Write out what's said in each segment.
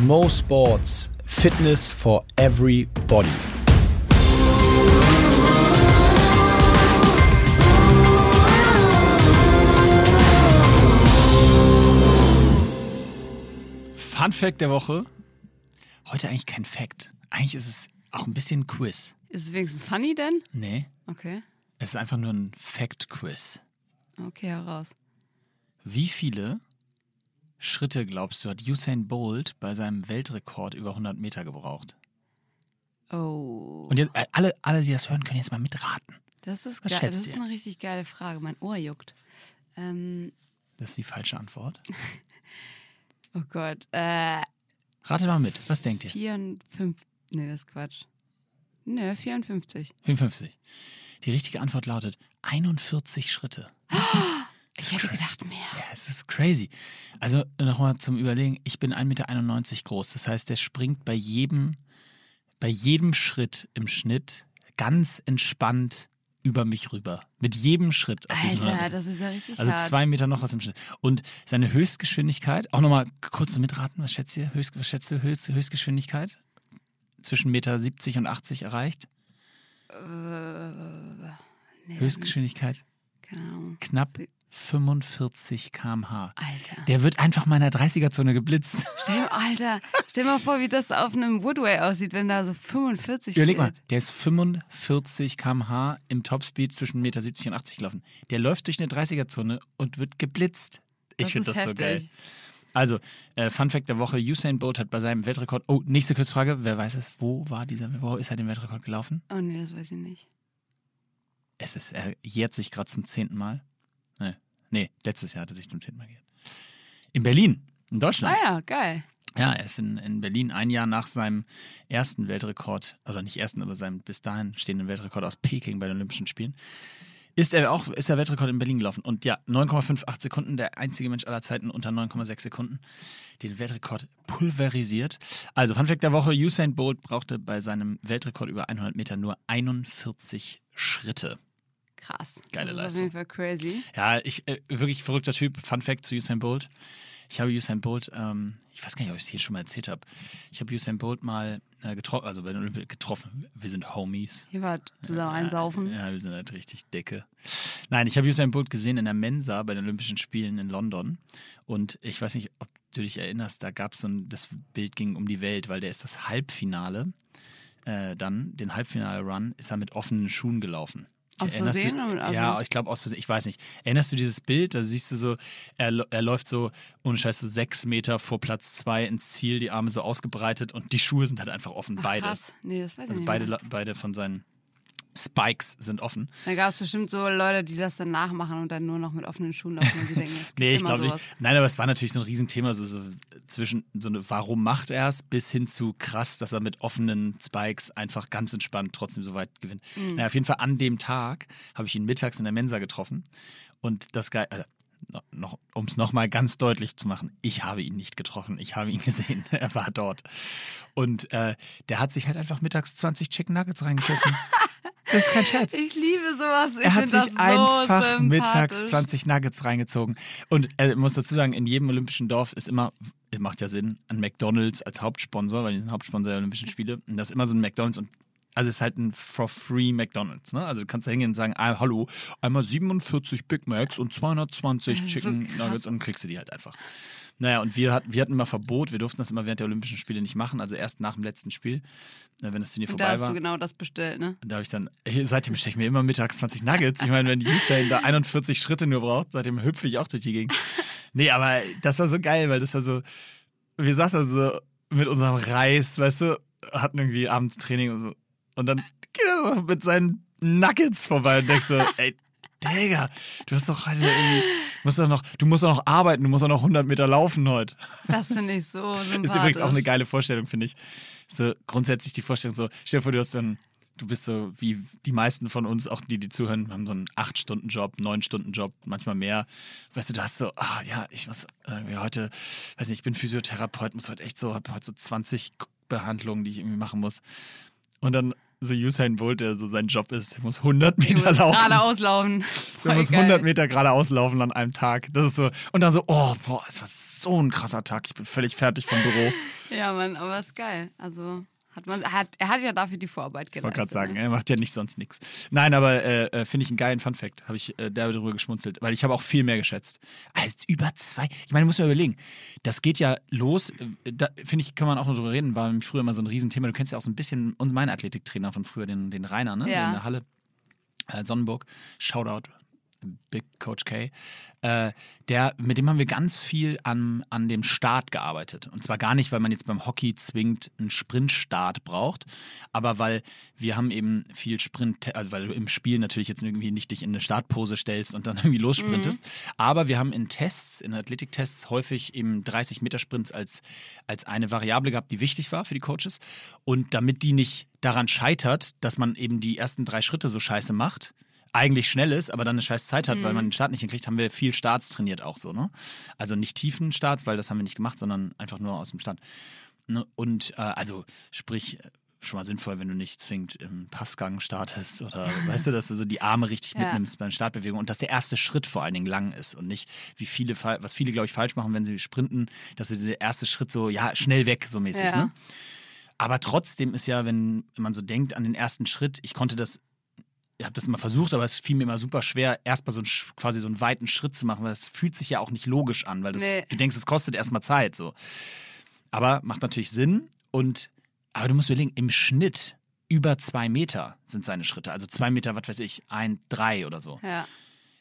Mo Sports, Fitness for everybody. Fun Fact der Woche. Heute eigentlich kein Fact. Eigentlich ist es auch ein bisschen Quiz. Ist es wenigstens funny denn? Nee, Okay. es ist einfach nur ein Fact-Quiz. Okay, heraus. Wie viele Schritte, glaubst du, hat Usain Bolt bei seinem Weltrekord über 100 Meter gebraucht? Oh. Und jetzt, äh, alle, alle, die das hören, können jetzt mal mitraten. Das ist Was geil. Das ist eine richtig geile Frage. Mein Ohr juckt. Ähm, Das ist die falsche Antwort. oh Gott. Äh, Ratet mal mit. Was denkt ihr? 54. Nee, das ist Quatsch. Ne, 54. 55. Die richtige Antwort lautet 41 Schritte. Ich hätte gedacht mehr. Ja, es ist crazy. Also nochmal zum Überlegen, ich bin 1,91 Meter groß. Das heißt, der springt bei jedem, bei jedem Schritt im Schnitt ganz entspannt über mich rüber. Mit jedem Schritt. Auf diesen 100 Alter, das ist ja richtig Also hart. zwei Meter noch was im Schnitt. Und seine Höchstgeschwindigkeit, auch nochmal kurz zum Mitraten, was schätzt ihr? Höchst, was schätzt du? Höchst, Höchstgeschwindigkeit? Zwischen Meter 70 und 80 erreicht? Äh, nee, Höchstgeschwindigkeit Keine Ahnung. knapp 45 km/h. Alter. Der wird einfach mal in der 30er-Zone geblitzt. Stell, Alter, stell mal vor, wie das auf einem Woodway aussieht, wenn da so 45 Überleg mal, steht. der ist 45 km/h im Topspeed zwischen 1,70 Meter und 80 gelaufen. Der läuft durch eine 30er-Zone und wird geblitzt. Ich Das finde ist das so geil. Also, äh, Fun Fact der Woche: Usain Bolt hat bei seinem Weltrekord. Oh, nächste Kurzfrage. Wer weiß es? Wo war dieser? Wo ist er den Weltrekord gelaufen? Oh nee, das weiß ich nicht. Es ist, er jährt sich gerade zum zehnten Mal. Nee, letztes Jahr hat er sich zum zehnten Mal geehrt. In Berlin, in Deutschland. Ah ja, geil. Ja, er ist in, in Berlin ein Jahr nach seinem ersten Weltrekord, oder nicht ersten, aber seinem bis dahin stehenden Weltrekord aus Peking bei den Olympischen Spielen, ist er auch, ist der Weltrekord in Berlin gelaufen. Und ja, 9,58 Sekunden, der einzige Mensch aller Zeiten unter 9,6 Sekunden, den Weltrekord pulverisiert. Also, Fun Fact der Woche, Usain Bolt brauchte bei seinem Weltrekord über 100 Meter nur 41 Schritte. Krass. Geile das ist Leistung. auf jeden Fall crazy. Ja, ich, äh, wirklich verrückter Typ. Fun Fact zu Usain Bolt. Ich habe Usain Bolt, ähm, ich weiß gar nicht, ob ich es hier schon mal erzählt habe. Ich habe Usain Bolt mal äh, getroffen, also bei den Olympia getroffen. Wir sind Homies. Hier war zusammen einsaufen. Ja, wir sind halt richtig dicke. Nein, ich habe Usain Bolt gesehen in der Mensa bei den Olympischen Spielen in London. Und ich weiß nicht, ob du dich erinnerst, da gab es so ein, das Bild ging um die Welt, weil der ist das Halbfinale, äh, dann, den Halbfinale-Run, ist er mit offenen Schuhen gelaufen. Aus Versehen? Du, oder- ja, also- ich glaube aus Versehen, ich weiß nicht. Erinnerst du dieses Bild? Da siehst du so, er, er läuft so, ohne Scheiß, so sechs Meter vor Platz zwei ins Ziel, die Arme so ausgebreitet und die Schuhe sind halt einfach offen, Ach, beide. Krass. Nee, das weiß ich Also nicht. beide, mehr. Beide von seinen Spikes sind offen. Da gab es bestimmt so Leute, die das dann nachmachen und dann nur noch mit offenen Schuhen laufen und die denken, es Nee, ich glaube nicht. Nein, aber es war natürlich so ein Riesenthema, so, so zwischen so eine, warum macht er es, bis hin zu krass, dass er mit offenen Spikes einfach ganz entspannt trotzdem so weit gewinnt. Mhm. Naja, auf jeden Fall an dem Tag habe ich ihn mittags in der Mensa getroffen und das Geil, äh, noch, um es nochmal ganz deutlich zu machen, ich habe ihn nicht getroffen, ich habe ihn gesehen, er war dort. Und äh, der hat sich halt einfach mittags 20 Chicken Nuggets reingepfiffen. das ist kein Scherz. Ich liebe sowas. Ich Er hat sich so einfach mittags sympathisch. 20 Nuggets reingezogen. Und er muss dazu sagen, in jedem olympischen Dorf ist immer, macht ja Sinn, ein McDonalds als Hauptsponsor, weil die sind Hauptsponsor der Olympischen Spiele. Und das ist immer so ein McDonalds und also es ist halt ein for free McDonalds. Ne? Also du kannst da hingehen und sagen, ah, hallo, einmal 47 Big Macs und 220 Das ist so Chicken krass. Nuggets und dann kriegst du die halt einfach. Naja, und wir, hat, wir hatten immer Verbot, wir durften das immer während der Olympischen Spiele nicht machen, also erst nach dem letzten Spiel, äh, wenn das Turnier Und da vorbei hast war. du genau das bestellt, ne? Da habe ich dann, ey, seitdem stecke ich mir immer mittags 20 Nuggets. Ich meine, wenn Usain da 41 Schritte nur braucht, seitdem hüpfe ich auch durch die Gegend. Nee, aber das war so geil, weil das war so, wir saßen da so mit unserem Reis, weißt du, hatten irgendwie abends Training und so. Und dann geht er so mit seinen Nuggets vorbei und denkst so, ey, Digga, du hast doch heute irgendwie, musst doch noch, du musst doch noch arbeiten, du musst doch noch 100 Meter laufen heute. Das finde ich so sympathisch. Ist übrigens auch eine geile Vorstellung, finde ich. So grundsätzlich die Vorstellung so, stell dir vor, du hast ein, du bist so wie die meisten von uns, auch die, die zuhören, haben so einen 8-Stunden-Job, 9-Stunden-Job, manchmal mehr. Weißt du, du hast so, ah ja, ich muss irgendwie heute, weiß nicht, ich bin Physiotherapeut, muss heute echt so, hab heute so 20 Behandlungen, die ich irgendwie machen muss. Und dann so Usain Bolt, der so sein Job ist, der muss 100 Ich Meter muss laufen. geradeaus laufen. Der muss geil. 100 Meter geradeaus laufen an einem Tag. Das ist so. Und dann so, oh, boah, es war so ein krasser Tag. Ich bin völlig fertig vom Büro. Ja, Mann, aber ist geil. Also hat man, hat, er hat ja dafür die Vorarbeit Ich geleistet. wollte gerade sagen, ne? er macht ja nicht sonst nichts. Nein, aber äh, äh, finde ich einen geilen Fun-Fact. Habe ich äh, darüber geschmunzelt, weil ich habe auch viel mehr geschätzt. Als über zwei. Ich meine, muss man überlegen. Das geht ja los. äh, Da finde ich, kann man auch noch drüber reden. War nämlich früher immer so ein Riesenthema. Du kennst ja auch so ein bisschen und meinen Athletiktrainer von früher, den, den Rainer, ne? Ja. In der Halle. Äh, Sonnenburg. Shoutout. Big Coach K. Äh, der, mit dem haben wir ganz viel an, an dem Start gearbeitet. Und zwar gar nicht, weil man jetzt beim Hockey zwingend einen Sprintstart braucht, aber weil wir haben eben viel Sprint, also weil du im Spiel natürlich jetzt irgendwie nicht dich in eine Startpose stellst und dann irgendwie lossprintest. Aber wir haben in Tests, in Athletiktests häufig eben 30 Meter Sprints als, als eine Variable gehabt, die wichtig war für die Coaches. Und damit die nicht daran scheitert, dass man eben die ersten drei Schritte so scheiße macht, eigentlich schnell ist, aber dann eine scheiß Zeit hat, weil man den Start nicht hinkriegt, haben wir viel Starts trainiert auch so, ne? Also nicht tiefen Starts, weil das haben wir nicht gemacht, sondern einfach nur aus dem Stand. Ne? Und äh, also sprich, äh, schon mal sinnvoll, wenn du nicht zwingend im Passgang startest oder weißt du, dass du so die Arme richtig mitnimmst bei der Startbewegung und dass der erste Schritt vor allen Dingen lang ist und nicht, wie viele, was viele, glaube ich, falsch machen, wenn sie sprinten, dass sie der erste Schritt so, ja, schnell weg, so mäßig, Ja. ne? Aber trotzdem ist ja, wenn man so denkt an den ersten Schritt, ich konnte das ich habe das immer versucht, aber es fiel mir immer super schwer, erstmal so einen, quasi so einen weiten Schritt zu machen, weil es fühlt sich ja auch nicht logisch an, weil das, Nee. du denkst, es kostet erstmal Zeit. So. Aber macht natürlich Sinn und aber du musst überlegen, im Schnitt über zwei Meter sind seine Schritte. Also zwei Meter, was weiß ich, ein, drei oder so. Ja.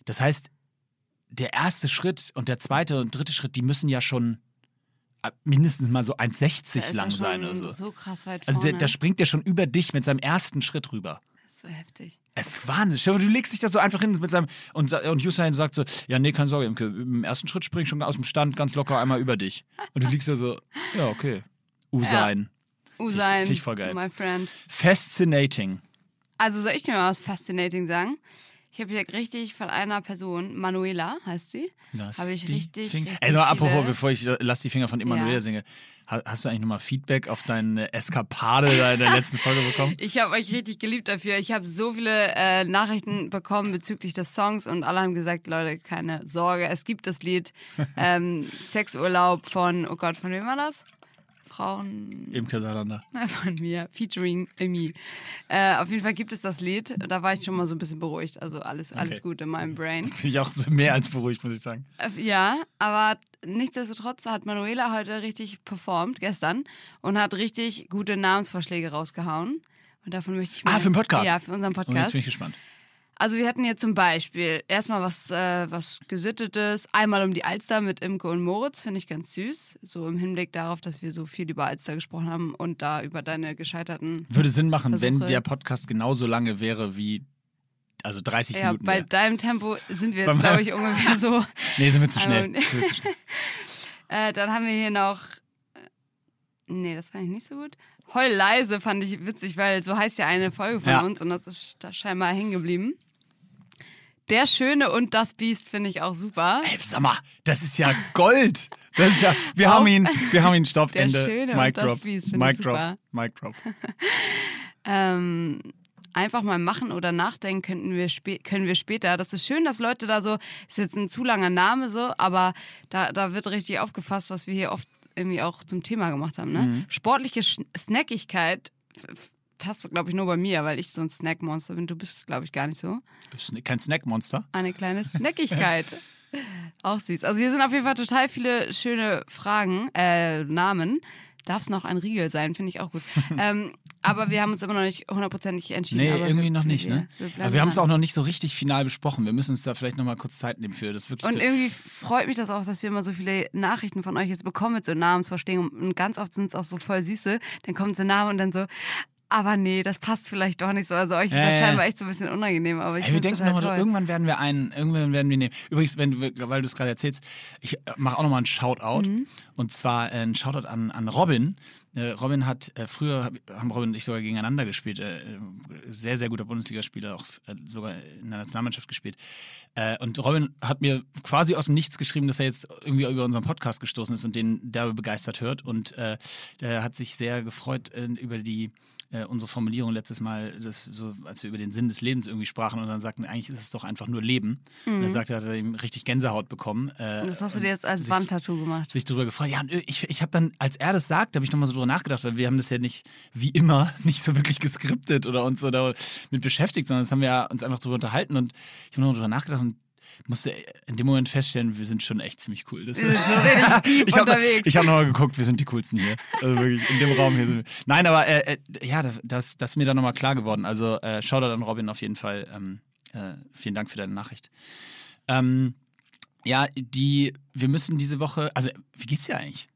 Das heißt, der erste Schritt und der zweite und dritte Schritt, die müssen ja schon äh, mindestens mal so 1,60 Da ist er lang sein oder so. So krass weit Also der, vorne. der springt ja schon über dich mit seinem ersten Schritt rüber. das ist so heftig. Es ist Wahnsinn. Stell Du legst dich da so einfach hin mit seinem. Und, und Usain sagt so: Ja, nee, keine Sorge, Imke, im ersten Schritt spring ich schon aus dem Stand ganz locker einmal über dich. Und du liegst da so: Ja, okay. Usain. Usain, find ich voll geil. my friend. Fascinating. Also soll ich dir mal was Fascinating sagen? Ich habe hier richtig von einer Person, Manuela heißt sie, habe ich richtig, Finger- richtig mal, apropos, bevor ich Lass die Finger von Emanuela Ja. singe, ha- hast du eigentlich nochmal Feedback auf deine Eskapade da in der letzten Folge bekommen? Ich habe euch richtig geliebt dafür. Ich habe so viele äh, Nachrichten bekommen bezüglich des Songs und alle haben gesagt, Leute, keine Sorge, es gibt das Lied ähm, Sexurlaub von, oh Gott, von wem war das? Frauen, Imke Salander. von mir, featuring Emil. Äh, auf jeden Fall gibt es das Lied. Da war ich schon mal so ein bisschen beruhigt. Also alles, alles Okay. gut in meinem Brain. Finde ich auch so mehr als beruhigt, muss ich sagen. Äh, Ja, aber nichtsdestotrotz hat Manuela heute richtig performt, gestern, und hat richtig gute Namensvorschläge rausgehauen. Und davon möchte ich mal. Ah, für den Podcast? Ja, für unseren Und jetzt Podcast. bin ich gespannt. Also wir hatten hier zum Beispiel erstmal was, äh, was Gesittetes, einmal um die Alster mit Imke und Moritz, finde ich ganz süß. So im Hinblick darauf, dass wir so viel über Alster gesprochen haben und da über deine gescheiterten. Würde Sinn machen, wenn Versuche. der Podcast genauso lange wäre wie. Also 30 Ja, Minuten. bei wäre. deinem Tempo sind wir jetzt, glaube ich, ungefähr so. Nee, sind wir zu schnell. Ähm, Sind wir zu schnell. Äh, dann haben wir hier noch. äh, Nee, das fand ich nicht so gut. Heul leise fand ich witzig, weil so heißt ja eine Folge von Ja. uns und das ist da scheinbar hängen geblieben. Der Schöne und das Biest finde ich auch super. Ey, sag mal, das ist ja Gold. Das ist ja, wir haben ihn, wir haben ihn, Stopp, Der Ende. Schöne Mic und das drop. Biest finde Mic ich drop. super. Mic drop. Ähm, einfach mal machen oder nachdenken könnten wir können wir später. Das ist schön, dass Leute da so, ist jetzt ein zu langer Name so, aber da, da wird richtig aufgefasst, was wir hier oft irgendwie auch zum Thema gemacht haben. Ne? Mhm. Sportliche Sch Snackigkeit passt, glaube ich, nur bei mir, weil ich so ein Snackmonster bin. Du bist, glaube ich, gar nicht so. Kein Snackmonster. Eine kleine Snackigkeit. Auch süß. Also hier sind auf jeden Fall total viele schöne Fragen, äh, Namen. Darf es noch ein Riegel sein, finde ich auch gut. ähm, aber wir haben uns immer noch nicht hundertprozentig entschieden. Nee, irgendwie wir, noch nicht, wir, ne? Wir Aber wir haben es auch noch nicht so richtig final besprochen. Wir müssen uns da vielleicht nochmal kurz Zeit nehmen für das wirklich. Und irgendwie freut mich das auch, dass wir immer so viele Nachrichten von euch jetzt bekommen mit so Namensvorschlägen. Und ganz oft sind es auch so voll süße. Dann kommt so ein Name und dann so, aber nee, das passt vielleicht doch nicht so. Also euch ist Ja, das scheinbar echt so ein bisschen unangenehm. Aber ich Ey, wir denken nochmal, irgendwann werden wir einen, irgendwann werden wir nehmen. Übrigens, wenn du, weil du es gerade erzählst, ich mache auch nochmal einen Shoutout. Mhm. Und zwar äh, einen Shoutout an, an Robin, Äh, Robin hat äh, früher hab- haben Robin und ich sogar gegeneinander gespielt. Äh, äh, sehr, sehr guter Bundesligaspieler, auch äh, sogar in der Nationalmannschaft gespielt. Äh, und Robin hat mir quasi aus dem Nichts geschrieben, dass er jetzt irgendwie über unseren Podcast gestoßen ist und den derbe begeistert hört. Und äh, der hat sich sehr gefreut äh, über die äh, unsere Formulierung letztes Mal, das, so, als wir über den Sinn des Lebens irgendwie sprachen und dann sagten, eigentlich ist es doch einfach nur Leben. Und er sagte, hat er ihm richtig Gänsehaut bekommen. Äh, Und das hast du dir jetzt als Wandtattoo gemacht. sich darüber gefreut. Ja, ich, ich habe dann, als er das sagt, habe ich nochmal so drüber nachgedacht, weil wir haben das ja nicht, wie immer, nicht so wirklich geskriptet oder uns so damit beschäftigt, sondern das haben wir uns einfach drüber unterhalten und ich habe nochmal drüber nachgedacht und musste in dem Moment feststellen, wir sind schon echt ziemlich cool. Das Wir sind schon richtig deep ich habe unterwegs. ich hab nochmal geguckt, wir sind die coolsten hier. Also wirklich, in dem Raum hier sind wir. Nein, aber äh, äh, ja, das, das ist mir dann nochmal klar geworden. Also äh, Shoutout an Robin auf jeden Fall. Ähm, äh, vielen Dank für deine Nachricht. Ähm, ja, die, wir müssen diese Woche, also wie geht's dir eigentlich?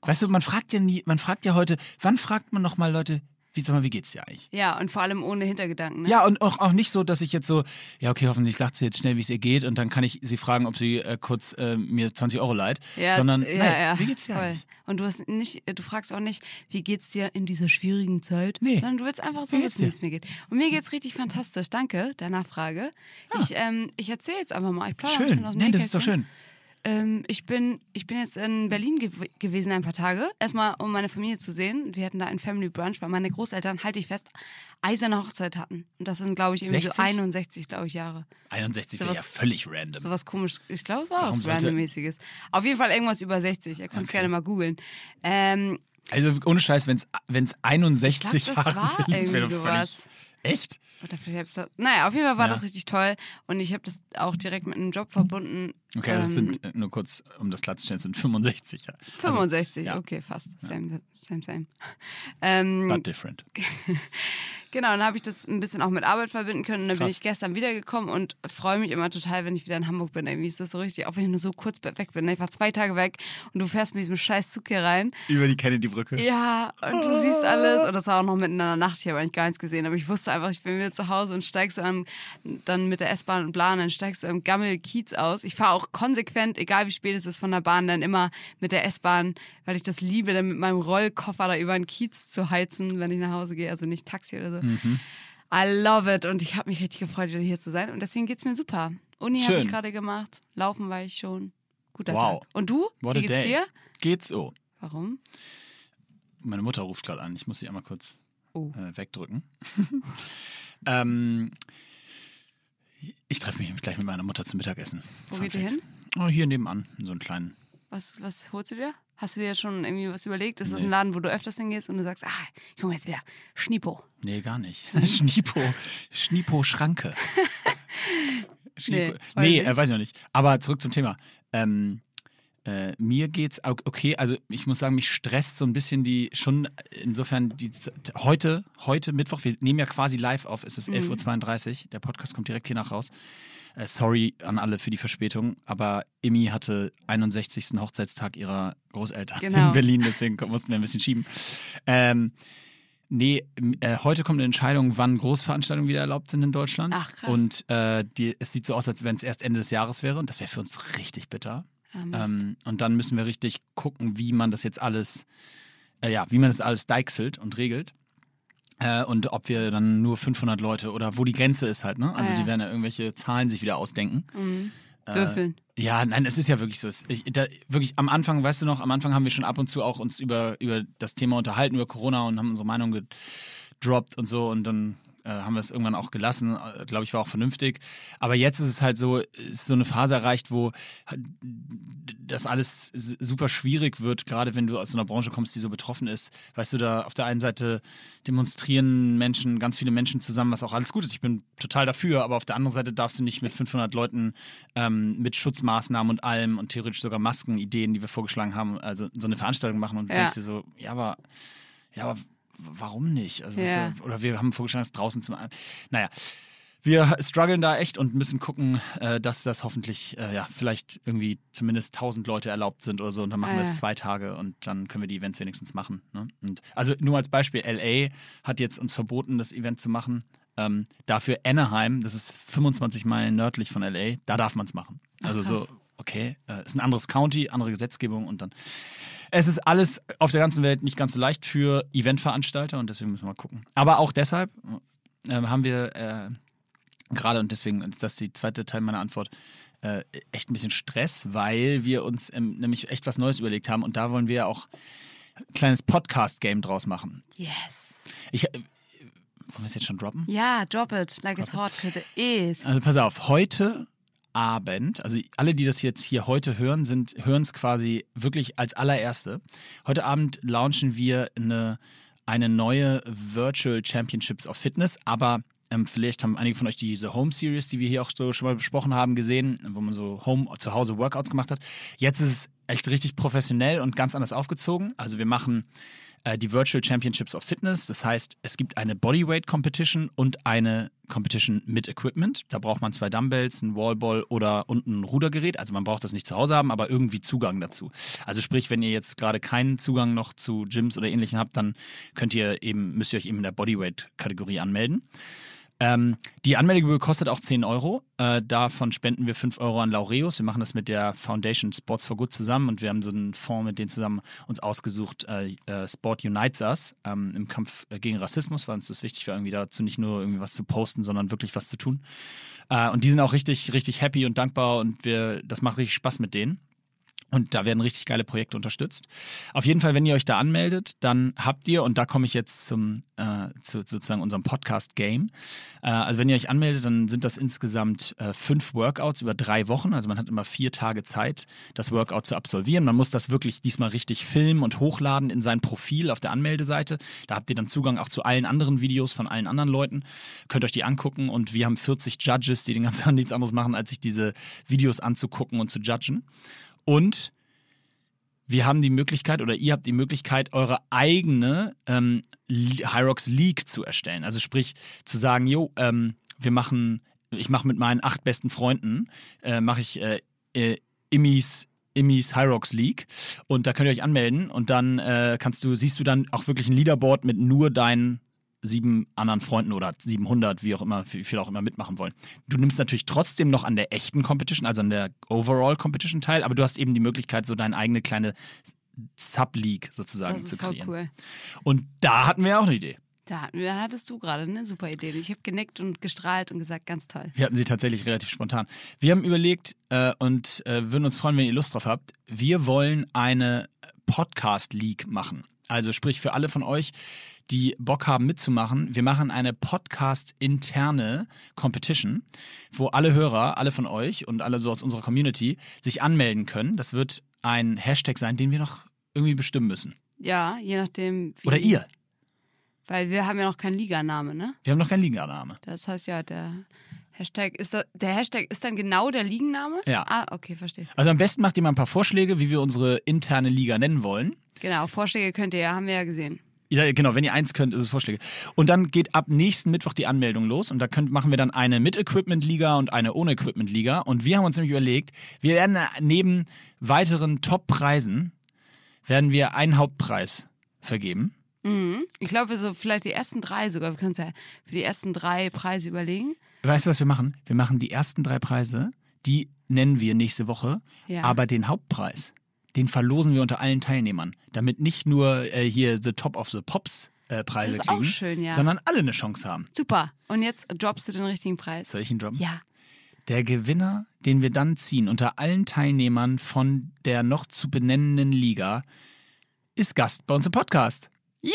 Weißt du, man fragt ja nie, man fragt ja heute, wann fragt man nochmal Leute, wie, sag mal, wie geht's dir eigentlich? Ja, und vor allem ohne Hintergedanken. Ne? Ja, und auch, auch nicht so, dass ich jetzt so, ja, okay, hoffentlich sagt sie jetzt schnell, wie es ihr geht und dann kann ich sie fragen, ob sie äh, kurz äh, mir 20 Euro leiht. Ja, sondern, ja, nein, ja, wie geht's dir voll. eigentlich? Und du hast nicht, du fragst auch nicht, wie geht's dir in dieser schwierigen Zeit, Nee. sondern du willst einfach so Wie wissen, wie es mir geht. Und mir geht's richtig fantastisch. Danke der Nachfrage. Ich, ähm, ich erzähle jetzt einfach mal. Ich plaudere ein bisschen aus dem Nein, das ist doch schön. Ähm, ich, bin, ich bin jetzt in Berlin gew gewesen ein paar Tage. Erstmal, um meine Familie zu sehen. Wir hatten da ein Family Brunch, weil meine Großeltern, halte ich fest, eiserne Hochzeit hatten. Und das sind, glaube ich, irgendwie 60? so 61, glaube ich, Jahre. 61 wäre Sowas- ja völlig random. Sowas komisch. Ich glaube, es war Warum was Randommäßiges. Auf jeden Fall irgendwas über 60. Ihr könnt es Okay. gerne mal googeln. Ähm, Also ohne Scheiß, wenn es 61 Ich glaub, das Jahre war sind, wäre irgendwie völlig. sowas. Echt? Oder vielleicht naja, auf jeden Fall war Ja. das richtig toll. Und ich habe das auch direkt mit einem Job verbunden. Okay, das Ähm, sind äh, nur kurz, um das klarzustellen, es sind 65. Ja. 65, ja. okay, fast. Same, same, same. Ähm, But different. Genau, dann habe ich das ein bisschen auch mit Arbeit verbinden können. Und dann bin Krass. ich gestern wiedergekommen und freue mich immer total, wenn ich wieder in Hamburg bin. Irgendwie ist das so richtig, auch wenn ich nur so kurz weg bin. Ich war zwei Tage weg und du fährst mit diesem scheiß Zug hier rein. Über die Kennedy-Brücke. Ja, und du siehst alles. Und das war auch noch mitten in der Nacht. Ich habe eigentlich gar nichts gesehen. Aber ich wusste einfach, ich bin wieder zu Hause und steigst an, dann mit der S-Bahn und Plan, dann steigst du im Gammel-Kiez aus. Ich fahre auch konsequent, egal wie spät es ist, von der Bahn, dann immer mit der S-Bahn, weil ich das liebe, dann mit meinem Rollkoffer da über den Kiez zu heizen, wenn ich nach Hause gehe. Also nicht Taxi oder so. I love it. Und ich habe mich richtig gefreut, wieder hier zu sein. Und deswegen geht's mir super. Uni habe ich gerade gemacht. Laufen war ich schon. Guter Wow. Tag. Und du? What wie geht's day. dir? Geht's so. Warum? Meine Mutter ruft gerade an. Ich muss sie einmal kurz Oh. äh, wegdrücken. ähm, ich treffe mich gleich mit meiner Mutter zum Mittagessen. Wo Fun geht ihr hin? Oh, hier nebenan, in so einen kleinen. Was, was holst du dir? Hast du dir schon irgendwie was überlegt? Ist das Nee. ein Laden, wo du öfters hingehst und du sagst, ah, ich hole mir jetzt wieder Schnipo? Nee, gar nicht. Schnipo. Schnipo Schranke. Schnipo. Nee, Nee, weiß äh, weiß ich noch nicht. Aber zurück zum Thema. Ähm, äh, mir geht's okay, also ich muss sagen, mich stresst so ein bisschen die schon insofern die heute, heute Mittwoch, wir nehmen ja quasi live auf, es ist Mhm. 11.32 Uhr, der Podcast kommt direkt hier nach raus. Äh, sorry an alle für die Verspätung, aber Imi hatte 61. Hochzeitstag ihrer Großeltern Genau. in Berlin, deswegen mussten wir ein bisschen schieben. Ähm, Nee, äh, heute kommt eine Entscheidung, wann Großveranstaltungen wieder erlaubt sind in Deutschland. Ach, krass. Und äh, die, es sieht so aus, als wenn es erst Ende des Jahres wäre. Und das wäre für uns richtig bitter. Mist. Ähm, und dann müssen wir richtig gucken, wie man das jetzt alles, äh, ja, wie man das alles deichselt und regelt. Äh, und ob wir dann nur 500 Leute oder wo die Grenze ist halt, ne? Also Ah, ja. die werden ja irgendwelche Zahlen sich wieder ausdenken. Mhm. Äh, Würfeln. Ja, nein, es ist ja wirklich so. Ich, da, wirklich am Anfang, weißt du noch, am Anfang haben wir schon ab und zu auch uns über, über das Thema unterhalten, über Corona und haben unsere Meinung gedroppt und so und dann äh, haben wir es irgendwann auch gelassen. Äh, Glaube ich, war auch vernünftig. Aber jetzt ist es halt so, ist so eine Phase erreicht, wo halt das alles super schwierig wird, gerade wenn du aus so einer Branche kommst, die so betroffen ist. Weißt du, da auf der einen Seite demonstrieren Menschen, ganz viele Menschen zusammen, was auch alles gut ist. Ich bin total dafür, aber auf der anderen Seite darfst du nicht mit 500 Leuten ähm, mit Schutzmaßnahmen und allem und theoretisch sogar Maskenideen, die wir vorgeschlagen haben, also so eine Veranstaltung machen und Ja. denkst dir so, ja, aber, ja, aber warum nicht? Also, Ja. du, oder wir haben vorgeschlagen, es draußen zu machen. Naja. Wir strugglen da echt und müssen gucken, äh, dass das hoffentlich, äh, ja, vielleicht irgendwie zumindest 1000 Leute erlaubt sind oder so. Und dann machen Ah, wir ja. es zwei Tage und dann können wir die Events wenigstens machen. Ne? Und also nur als Beispiel, LA hat jetzt uns verboten, das Event zu machen. Ähm, dafür Anaheim, das ist 25 Meilen nördlich von LA, da darf man es machen. Ach, Also so, krass. okay, äh, ist ein anderes County, andere Gesetzgebung und dann. Es ist alles auf der ganzen Welt nicht ganz so leicht für Eventveranstalter und deswegen müssen wir mal gucken. Aber auch deshalb äh, haben wir äh, gerade, und deswegen ist das die zweite Teil meiner Antwort, äh, echt ein bisschen Stress, weil wir uns ähm, nämlich echt was Neues überlegt haben und da wollen wir auch ein kleines Podcast-Game draus machen. Yes. Ich, äh, wollen wir es jetzt schon droppen? Ja, drop it like it's hot it is. Also pass auf, heute Abend, also alle, die das jetzt hier heute hören, sind hören es quasi wirklich als allererste. Heute Abend launchen wir eine, eine neue Virtual Championships of Fitness, aber ähm, vielleicht haben einige von euch diese Home Series, die wir hier auch so schon mal besprochen haben, gesehen, wo man so Home zu Hause Workouts gemacht hat. Jetzt ist es echt richtig professionell und ganz anders aufgezogen. Also wir machen äh, die Virtual Championships of Fitness. Das heißt, es gibt eine Bodyweight Competition und eine Competition mit Equipment. Da braucht man zwei Dumbbells, einen Wallball oder und ein Rudergerät. Also man braucht das nicht zu Hause haben, aber irgendwie Zugang dazu. Also sprich, wenn ihr jetzt gerade keinen Zugang noch zu Gyms oder ähnlichen habt, dann könnt ihr eben, müsst ihr euch eben in der Bodyweight-Kategorie anmelden. Ähm, die Anmeldegebühr kostet auch 10 Euro. Äh, davon spenden wir 5 Euro an Laureus. Wir machen das mit der Foundation Sports for Good zusammen und wir haben so einen Fonds mit denen zusammen uns ausgesucht. Äh, äh, Sport Unites Us ähm, im Kampf äh, gegen Rassismus, weil uns das wichtig war, irgendwie dazu nicht nur irgendwie was zu posten, sondern wirklich was zu tun. Äh, und die sind auch richtig, richtig happy und dankbar und wir, das macht richtig Spaß mit denen. Und da werden richtig geile Projekte unterstützt. Auf jeden Fall, wenn ihr euch da anmeldet, dann habt ihr, und da komme ich jetzt zum äh, zu sozusagen unserem Podcast-Game. Äh, also wenn ihr euch anmeldet, dann sind das insgesamt äh, fünf Workouts über drei Wochen. Also man hat immer vier Tage Zeit, das Workout zu absolvieren. Man muss das wirklich diesmal richtig filmen und hochladen in sein Profil auf der Anmeldeseite. Da habt ihr dann Zugang auch zu allen anderen Videos von allen anderen Leuten. Könnt euch die angucken und wir haben 40 Judges, die den ganzen Tag nichts anderes machen, als sich diese Videos anzugucken und zu judgen. Und wir haben die Möglichkeit oder ihr habt die Möglichkeit, eure eigene ähm, Hyrox League zu erstellen. Also sprich zu sagen, jo, ähm, wir machen, ich mache mit meinen acht besten Freunden, äh, mache ich äh, äh, Immis Immis Hyrox League und da könnt ihr euch anmelden und dann äh, kannst du, siehst du dann auch wirklich ein Leaderboard mit nur deinen sieben anderen Freunden oder 700, wie auch immer, wie viel auch immer mitmachen wollen. Du nimmst natürlich trotzdem noch an der echten Competition, also an der Overall Competition teil, aber du hast eben die Möglichkeit, so deine eigene kleine Sub-League sozusagen zu kreieren. cool. Und da hatten wir auch eine Idee. Da, da hattest du gerade eine super Idee. Ich habe genickt und gestrahlt und gesagt, ganz toll. Wir hatten sie tatsächlich relativ spontan. Wir haben überlegt äh, und äh, würden uns freuen, wenn ihr Lust drauf habt. Wir wollen eine Podcast League machen. Also sprich für alle von euch, die Bock haben mitzumachen. Wir machen eine Podcast interne Competition, wo alle Hörer, alle von euch und alle so aus unserer Community sich anmelden können. Das wird ein Hashtag sein, den wir noch irgendwie bestimmen müssen. Ja, je nachdem. Oder ihr. Weil wir haben ja noch keinen Liganame, ne? Wir haben noch keinen Ligename. Das heißt ja, der Hashtag ist der Hashtag ist dann genau der Ligenname? Ja. Ah, okay, verstehe. Also am besten macht ihr mal ein paar Vorschläge, wie wir unsere interne Liga nennen wollen. Genau, Vorschläge könnt ihr ja, haben wir ja gesehen. Ja, genau, wenn ihr eins könnt, ist es Vorschläge. Und dann geht ab nächsten Mittwoch die Anmeldung los und da könnt, machen wir dann eine mit Equipment-Liga und eine ohne Equipment-Liga. Und wir haben uns nämlich überlegt, wir werden neben weiteren Top-Preisen, werden wir einen Hauptpreis vergeben. Mhm. Ich glaube, so vielleicht die ersten drei sogar. Wir können uns ja für die ersten drei Preise überlegen. Weißt du, was wir machen? Wir machen die ersten drei Preise, die nennen wir nächste Woche, Ja. aber den Hauptpreis, den verlosen wir unter allen Teilnehmern, damit nicht nur äh, hier The Top of the Pops äh, Preise Das ist auch kriegen, schön, ja. sondern alle eine Chance haben. Super. Und jetzt droppst du den richtigen Preis. Soll ich ihn droppen? Ja. Der Gewinner, den wir dann ziehen unter allen Teilnehmern von der noch zu benennenden Liga, ist Gast bei uns im Podcast. Juhu!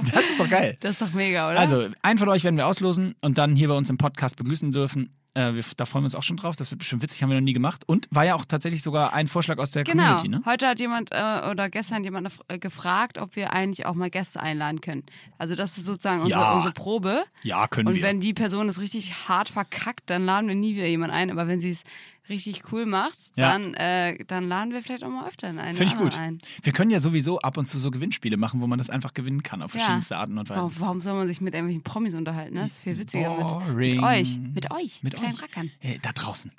Das ist doch geil. Das ist doch mega, oder? Also, einen von euch werden wir auslosen und dann hier bei uns im Podcast begrüßen dürfen. Äh, wir, da freuen wir uns auch schon drauf. Das wird bestimmt witzig, haben wir noch nie gemacht. Und war ja auch tatsächlich sogar ein Vorschlag aus der Genau. Community, ne? Heute hat jemand äh, oder gestern jemand äh, gefragt, ob wir eigentlich auch mal Gäste einladen können. Also das ist sozusagen unsere, Ja. unsere Probe. Ja, können Und wir. wenn die Person es richtig hart verkackt, dann laden wir nie wieder jemanden ein. Aber wenn sie es richtig cool macht, Ja. dann, äh, dann laden wir vielleicht auch mal öfter einen Finde ich gut. ein. Wir können ja sowieso ab und zu so Gewinnspiele machen, wo man das einfach gewinnen kann auf verschiedenste Arten und Weisen. Warum, warum soll man sich mit irgendwelchen Promis unterhalten? Ne? Das ist viel witziger mit, mit euch. Mit euch. Mit kleinen euch. Rackern. Äh, da draußen.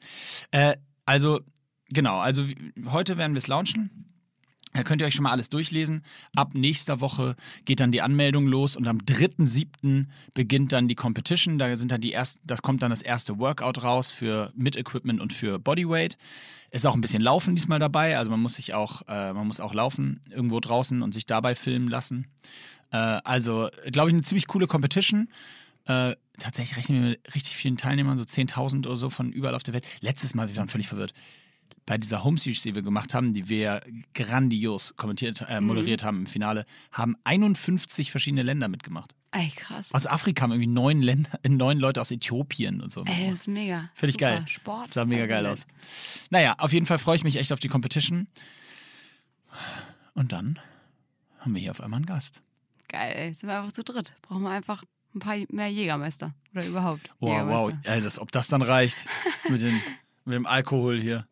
Äh, also, genau, also heute werden wir es launchen. Da könnt ihr euch schon mal alles durchlesen. Ab nächster Woche geht dann die Anmeldung los und am 3.7. beginnt dann die Competition. Da sind dann die ersten, das kommt dann das erste Workout raus für mit Equipment und für Bodyweight. Ist auch ein bisschen Laufen diesmal dabei. Also man muss sich auch, äh, man muss auch laufen irgendwo draußen und sich dabei filmen lassen. Äh, also, glaube ich, eine ziemlich coole Competition. Äh, tatsächlich rechnen wir mit richtig vielen Teilnehmern, so 10.000 oder so von überall auf der Welt. Letztes Mal, wir waren völlig verwirrt bei dieser Home Series, die wir gemacht haben, die wir grandios kommentiert, äh, moderiert haben im Finale, haben 51 verschiedene Länder mitgemacht. Ey, krass. Aus Afrika haben irgendwie neun, Länder, neun Leute aus Äthiopien und so. Ey, das ist mega. Finde ich Super. geil. Sport. Das sah mega geil aus. Naja, auf jeden Fall freue ich mich echt auf die Competition. Und dann haben wir hier auf einmal einen Gast. Geil, ey. Sind wir einfach zu dritt. Brauchen wir einfach ein paar mehr Jägermeister. Oder überhaupt. Wow, wow. Ey, das, ob das dann reicht mit, den, mit dem Alkohol hier.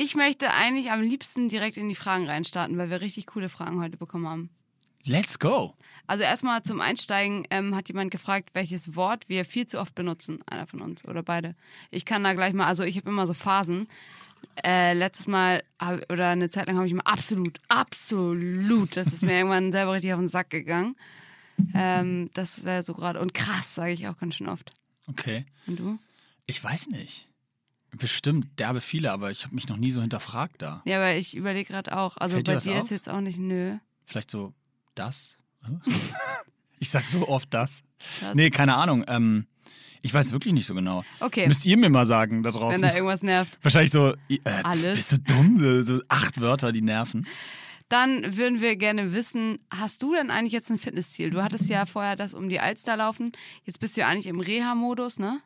Ich möchte eigentlich am liebsten direkt in die Fragen reinstarten, weil wir richtig coole Fragen heute bekommen haben. Let's go. Also erstmal zum Einsteigen ähm, hat jemand gefragt, welches Wort wir viel zu oft benutzen, einer von uns oder beide. Ich kann da gleich mal, also ich habe immer so Phasen. Äh, letztes Mal hab, oder eine Zeit lang habe ich immer absolut, absolut, das ist mir irgendwann selber richtig auf den Sack gegangen. Ähm, das wäre so gerade und krass sage ich auch ganz schön oft. Okay. Und du? Ich weiß nicht. Bestimmt derbe viele, aber ich habe mich noch nie so hinterfragt da. Ja, aber ich überlege gerade auch. Also Fällt dir bei das dir auf? ist jetzt auch nicht nö. Vielleicht so das? Ich sag so oft das. Das- Nee, keine Ahnung. Ähm, ich weiß wirklich nicht so genau. Okay. Müsst ihr mir mal sagen da Wenn draußen. da irgendwas nervt. Wahrscheinlich so, äh, Alles. bist du dumm? So, so acht Wörter, die nerven. Dann würden wir gerne wissen, hast du denn eigentlich jetzt ein Fitnessziel? Du hattest ja vorher das um die Alster laufen. Jetzt bist du ja eigentlich im Reha-Modus, ne?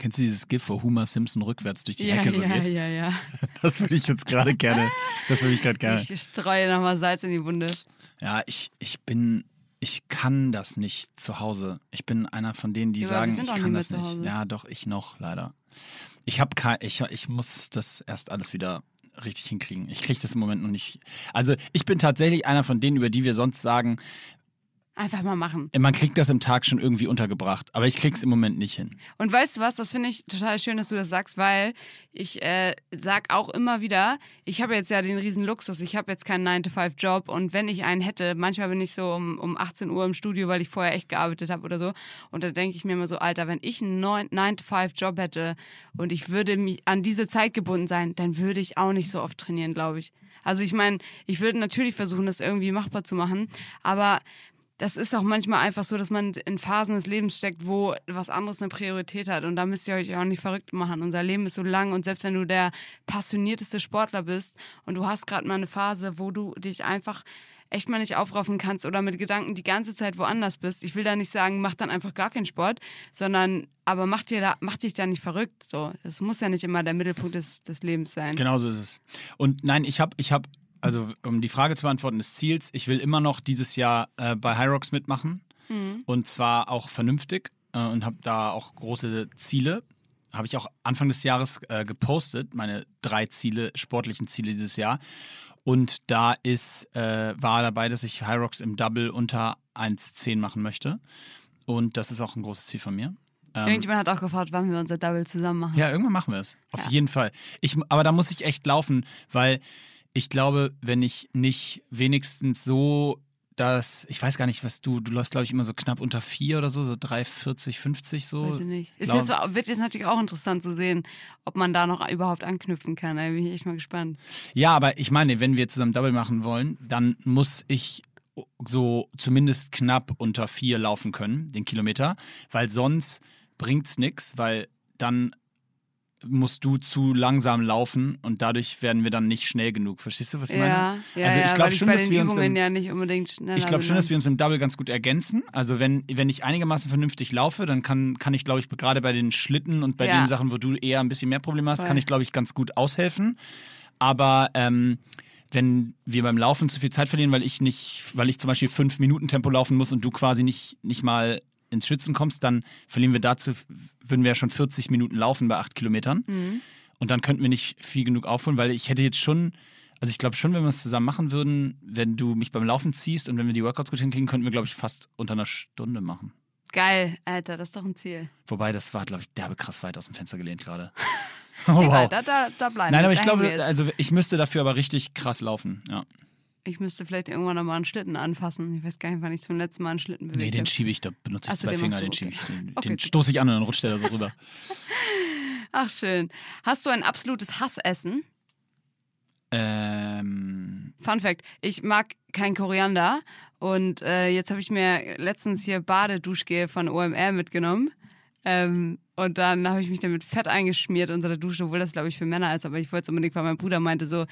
Kennst du dieses GIF, wo Homer Simpson rückwärts durch die Hecke so ja, geht? ja, ja. Das würde ich jetzt gerade gerne. Das würde ich gerade gerne. Ich streue nochmal Salz in die Wunde. Ja, ich, ich bin, ich kann das nicht zu Hause. Ich bin einer von denen, die Ja, sagen, ich kann das nicht. Ja, doch, ich noch, leider. Ich habe kein, ich, ich muss das erst alles wieder richtig hinkriegen. Ich kriege das im Moment noch nicht. Also ich bin tatsächlich einer von denen, über die wir sonst sagen, Einfach mal machen. man kriegt das im Tag schon irgendwie untergebracht. Aber ich krieg's im Moment nicht hin. Und weißt du was, das finde ich total schön, dass du das sagst, weil ich äh, sag auch immer wieder, ich habe jetzt ja den riesen Luxus, ich habe jetzt keinen 9-to-5-Job und wenn ich einen hätte, manchmal bin ich so um, um 18 Uhr im Studio, weil ich vorher echt gearbeitet habe oder so und da denke ich mir immer so, Alter, wenn ich einen 9-to-5-Job hätte und ich würde mich an diese Zeit gebunden sein, dann würde ich auch nicht so oft trainieren, glaube ich. Also ich meine, ich würde natürlich versuchen, das irgendwie machbar zu machen, aber das ist auch manchmal einfach so, dass man in Phasen des Lebens steckt, wo was anderes eine Priorität hat. Und da müsst ihr euch auch nicht verrückt machen. Unser Leben ist so lang und selbst wenn du der passionierteste Sportler bist und du hast gerade mal eine Phase, wo du dich einfach echt mal nicht aufraffen kannst oder mit Gedanken die ganze Zeit woanders bist. Ich will da nicht sagen, mach dann einfach gar keinen Sport, sondern aber mach dir da, mach dich da nicht verrückt. So, es muss ja nicht immer der Mittelpunkt des, des Lebens sein. Genau so ist es. Und nein, ich habe, ich habe, also um die Frage zu beantworten des Ziels, ich will immer noch dieses Jahr äh, bei Hyrox mitmachen. Und zwar auch vernünftig äh, und habe da auch große Ziele. Habe ich auch Anfang des Jahres äh, gepostet, meine drei Ziele, sportlichen Ziele dieses Jahr. Und da ist, äh, war dabei, dass ich Hyrox im Double unter 1,10 machen möchte. Und das ist auch ein großes Ziel von mir. Ähm, Irgendjemand hat auch gefragt, wann wir unser Double zusammen machen. ja, irgendwann machen wir es. Auf Ja. jeden Fall. Ich, aber da muss ich echt laufen, weil ich glaube, wenn ich nicht wenigstens so das, ich weiß gar nicht, was du, du läufst, glaube ich, immer so knapp unter vier oder so, so 3,40, 50 so. Weiß ich nicht. Ist Glaub- jetzt, wird jetzt natürlich auch interessant zu sehen, ob man da noch überhaupt anknüpfen kann. Da bin ich echt mal gespannt. Ja, aber ich meine, wenn wir zusammen Double machen wollen, dann muss ich so zumindest knapp unter vier laufen können, den Kilometer, weil sonst bringt's nix, weil dann musst du zu langsam laufen und dadurch werden wir dann nicht schnell genug. Verstehst du, was ich meine? Ja, ja, also ich ja, glaube schon, dass wir uns Übungen im, ja nicht unbedingt schneller ich glaube schon, dass wir uns im Double ganz gut ergänzen. Also wenn, wenn ich einigermaßen vernünftig laufe, dann kann, kann ich, glaube ich, gerade bei den Schlitten und bei Ja. den Sachen, wo du eher ein bisschen mehr Probleme hast, Voll. kann ich, glaube ich, ganz gut aushelfen. Aber ähm, wenn wir beim Laufen zu viel Zeit verlieren, weil ich nicht, weil ich zum Beispiel fünf Minuten Tempo laufen muss und du quasi nicht, nicht mal ins Schwitzen kommst, dann verlieren wir dazu, würden wir ja schon 40 Minuten laufen bei acht Kilometern. Mhm. Und dann könnten wir nicht viel genug aufholen, weil ich hätte jetzt schon, also ich glaube schon, wenn wir es zusammen machen würden, wenn du mich beim Laufen ziehst und wenn wir die Workouts gut hinkriegen, könnten wir, glaube ich, fast unter einer Stunde machen. Geil, Alter, das ist doch ein Ziel. Wobei, das war, glaube ich, derbe krass weit aus dem Fenster gelehnt gerade. Oh, wow. da, da, da bleiben Nein, aber ich glaube, also ich müsste dafür aber richtig krass laufen, ja. Ich müsste vielleicht irgendwann nochmal einen Schlitten anfassen. Ich weiß gar nicht, wann ich zum letzten Mal einen Schlitten bewegt Nee, den schiebe ich, da benutze ich Ach so, zwei den Finger, den du, schiebe ich. okay. Den, Okay, den stoße ich an und dann rutscht der da so rüber. Ach, schön. Hast du ein absolutes Hassessen? Ähm, Fun Fact: Ich mag kein Koriander. Und äh, jetzt habe ich mir letztens hier Badeduschgel von OMR mitgenommen. Ähm, und dann habe ich mich damit Fett eingeschmiert unter der Dusche, obwohl das, glaube ich, für Männer ist. Aber ich wollte es unbedingt, weil mein Bruder meinte so,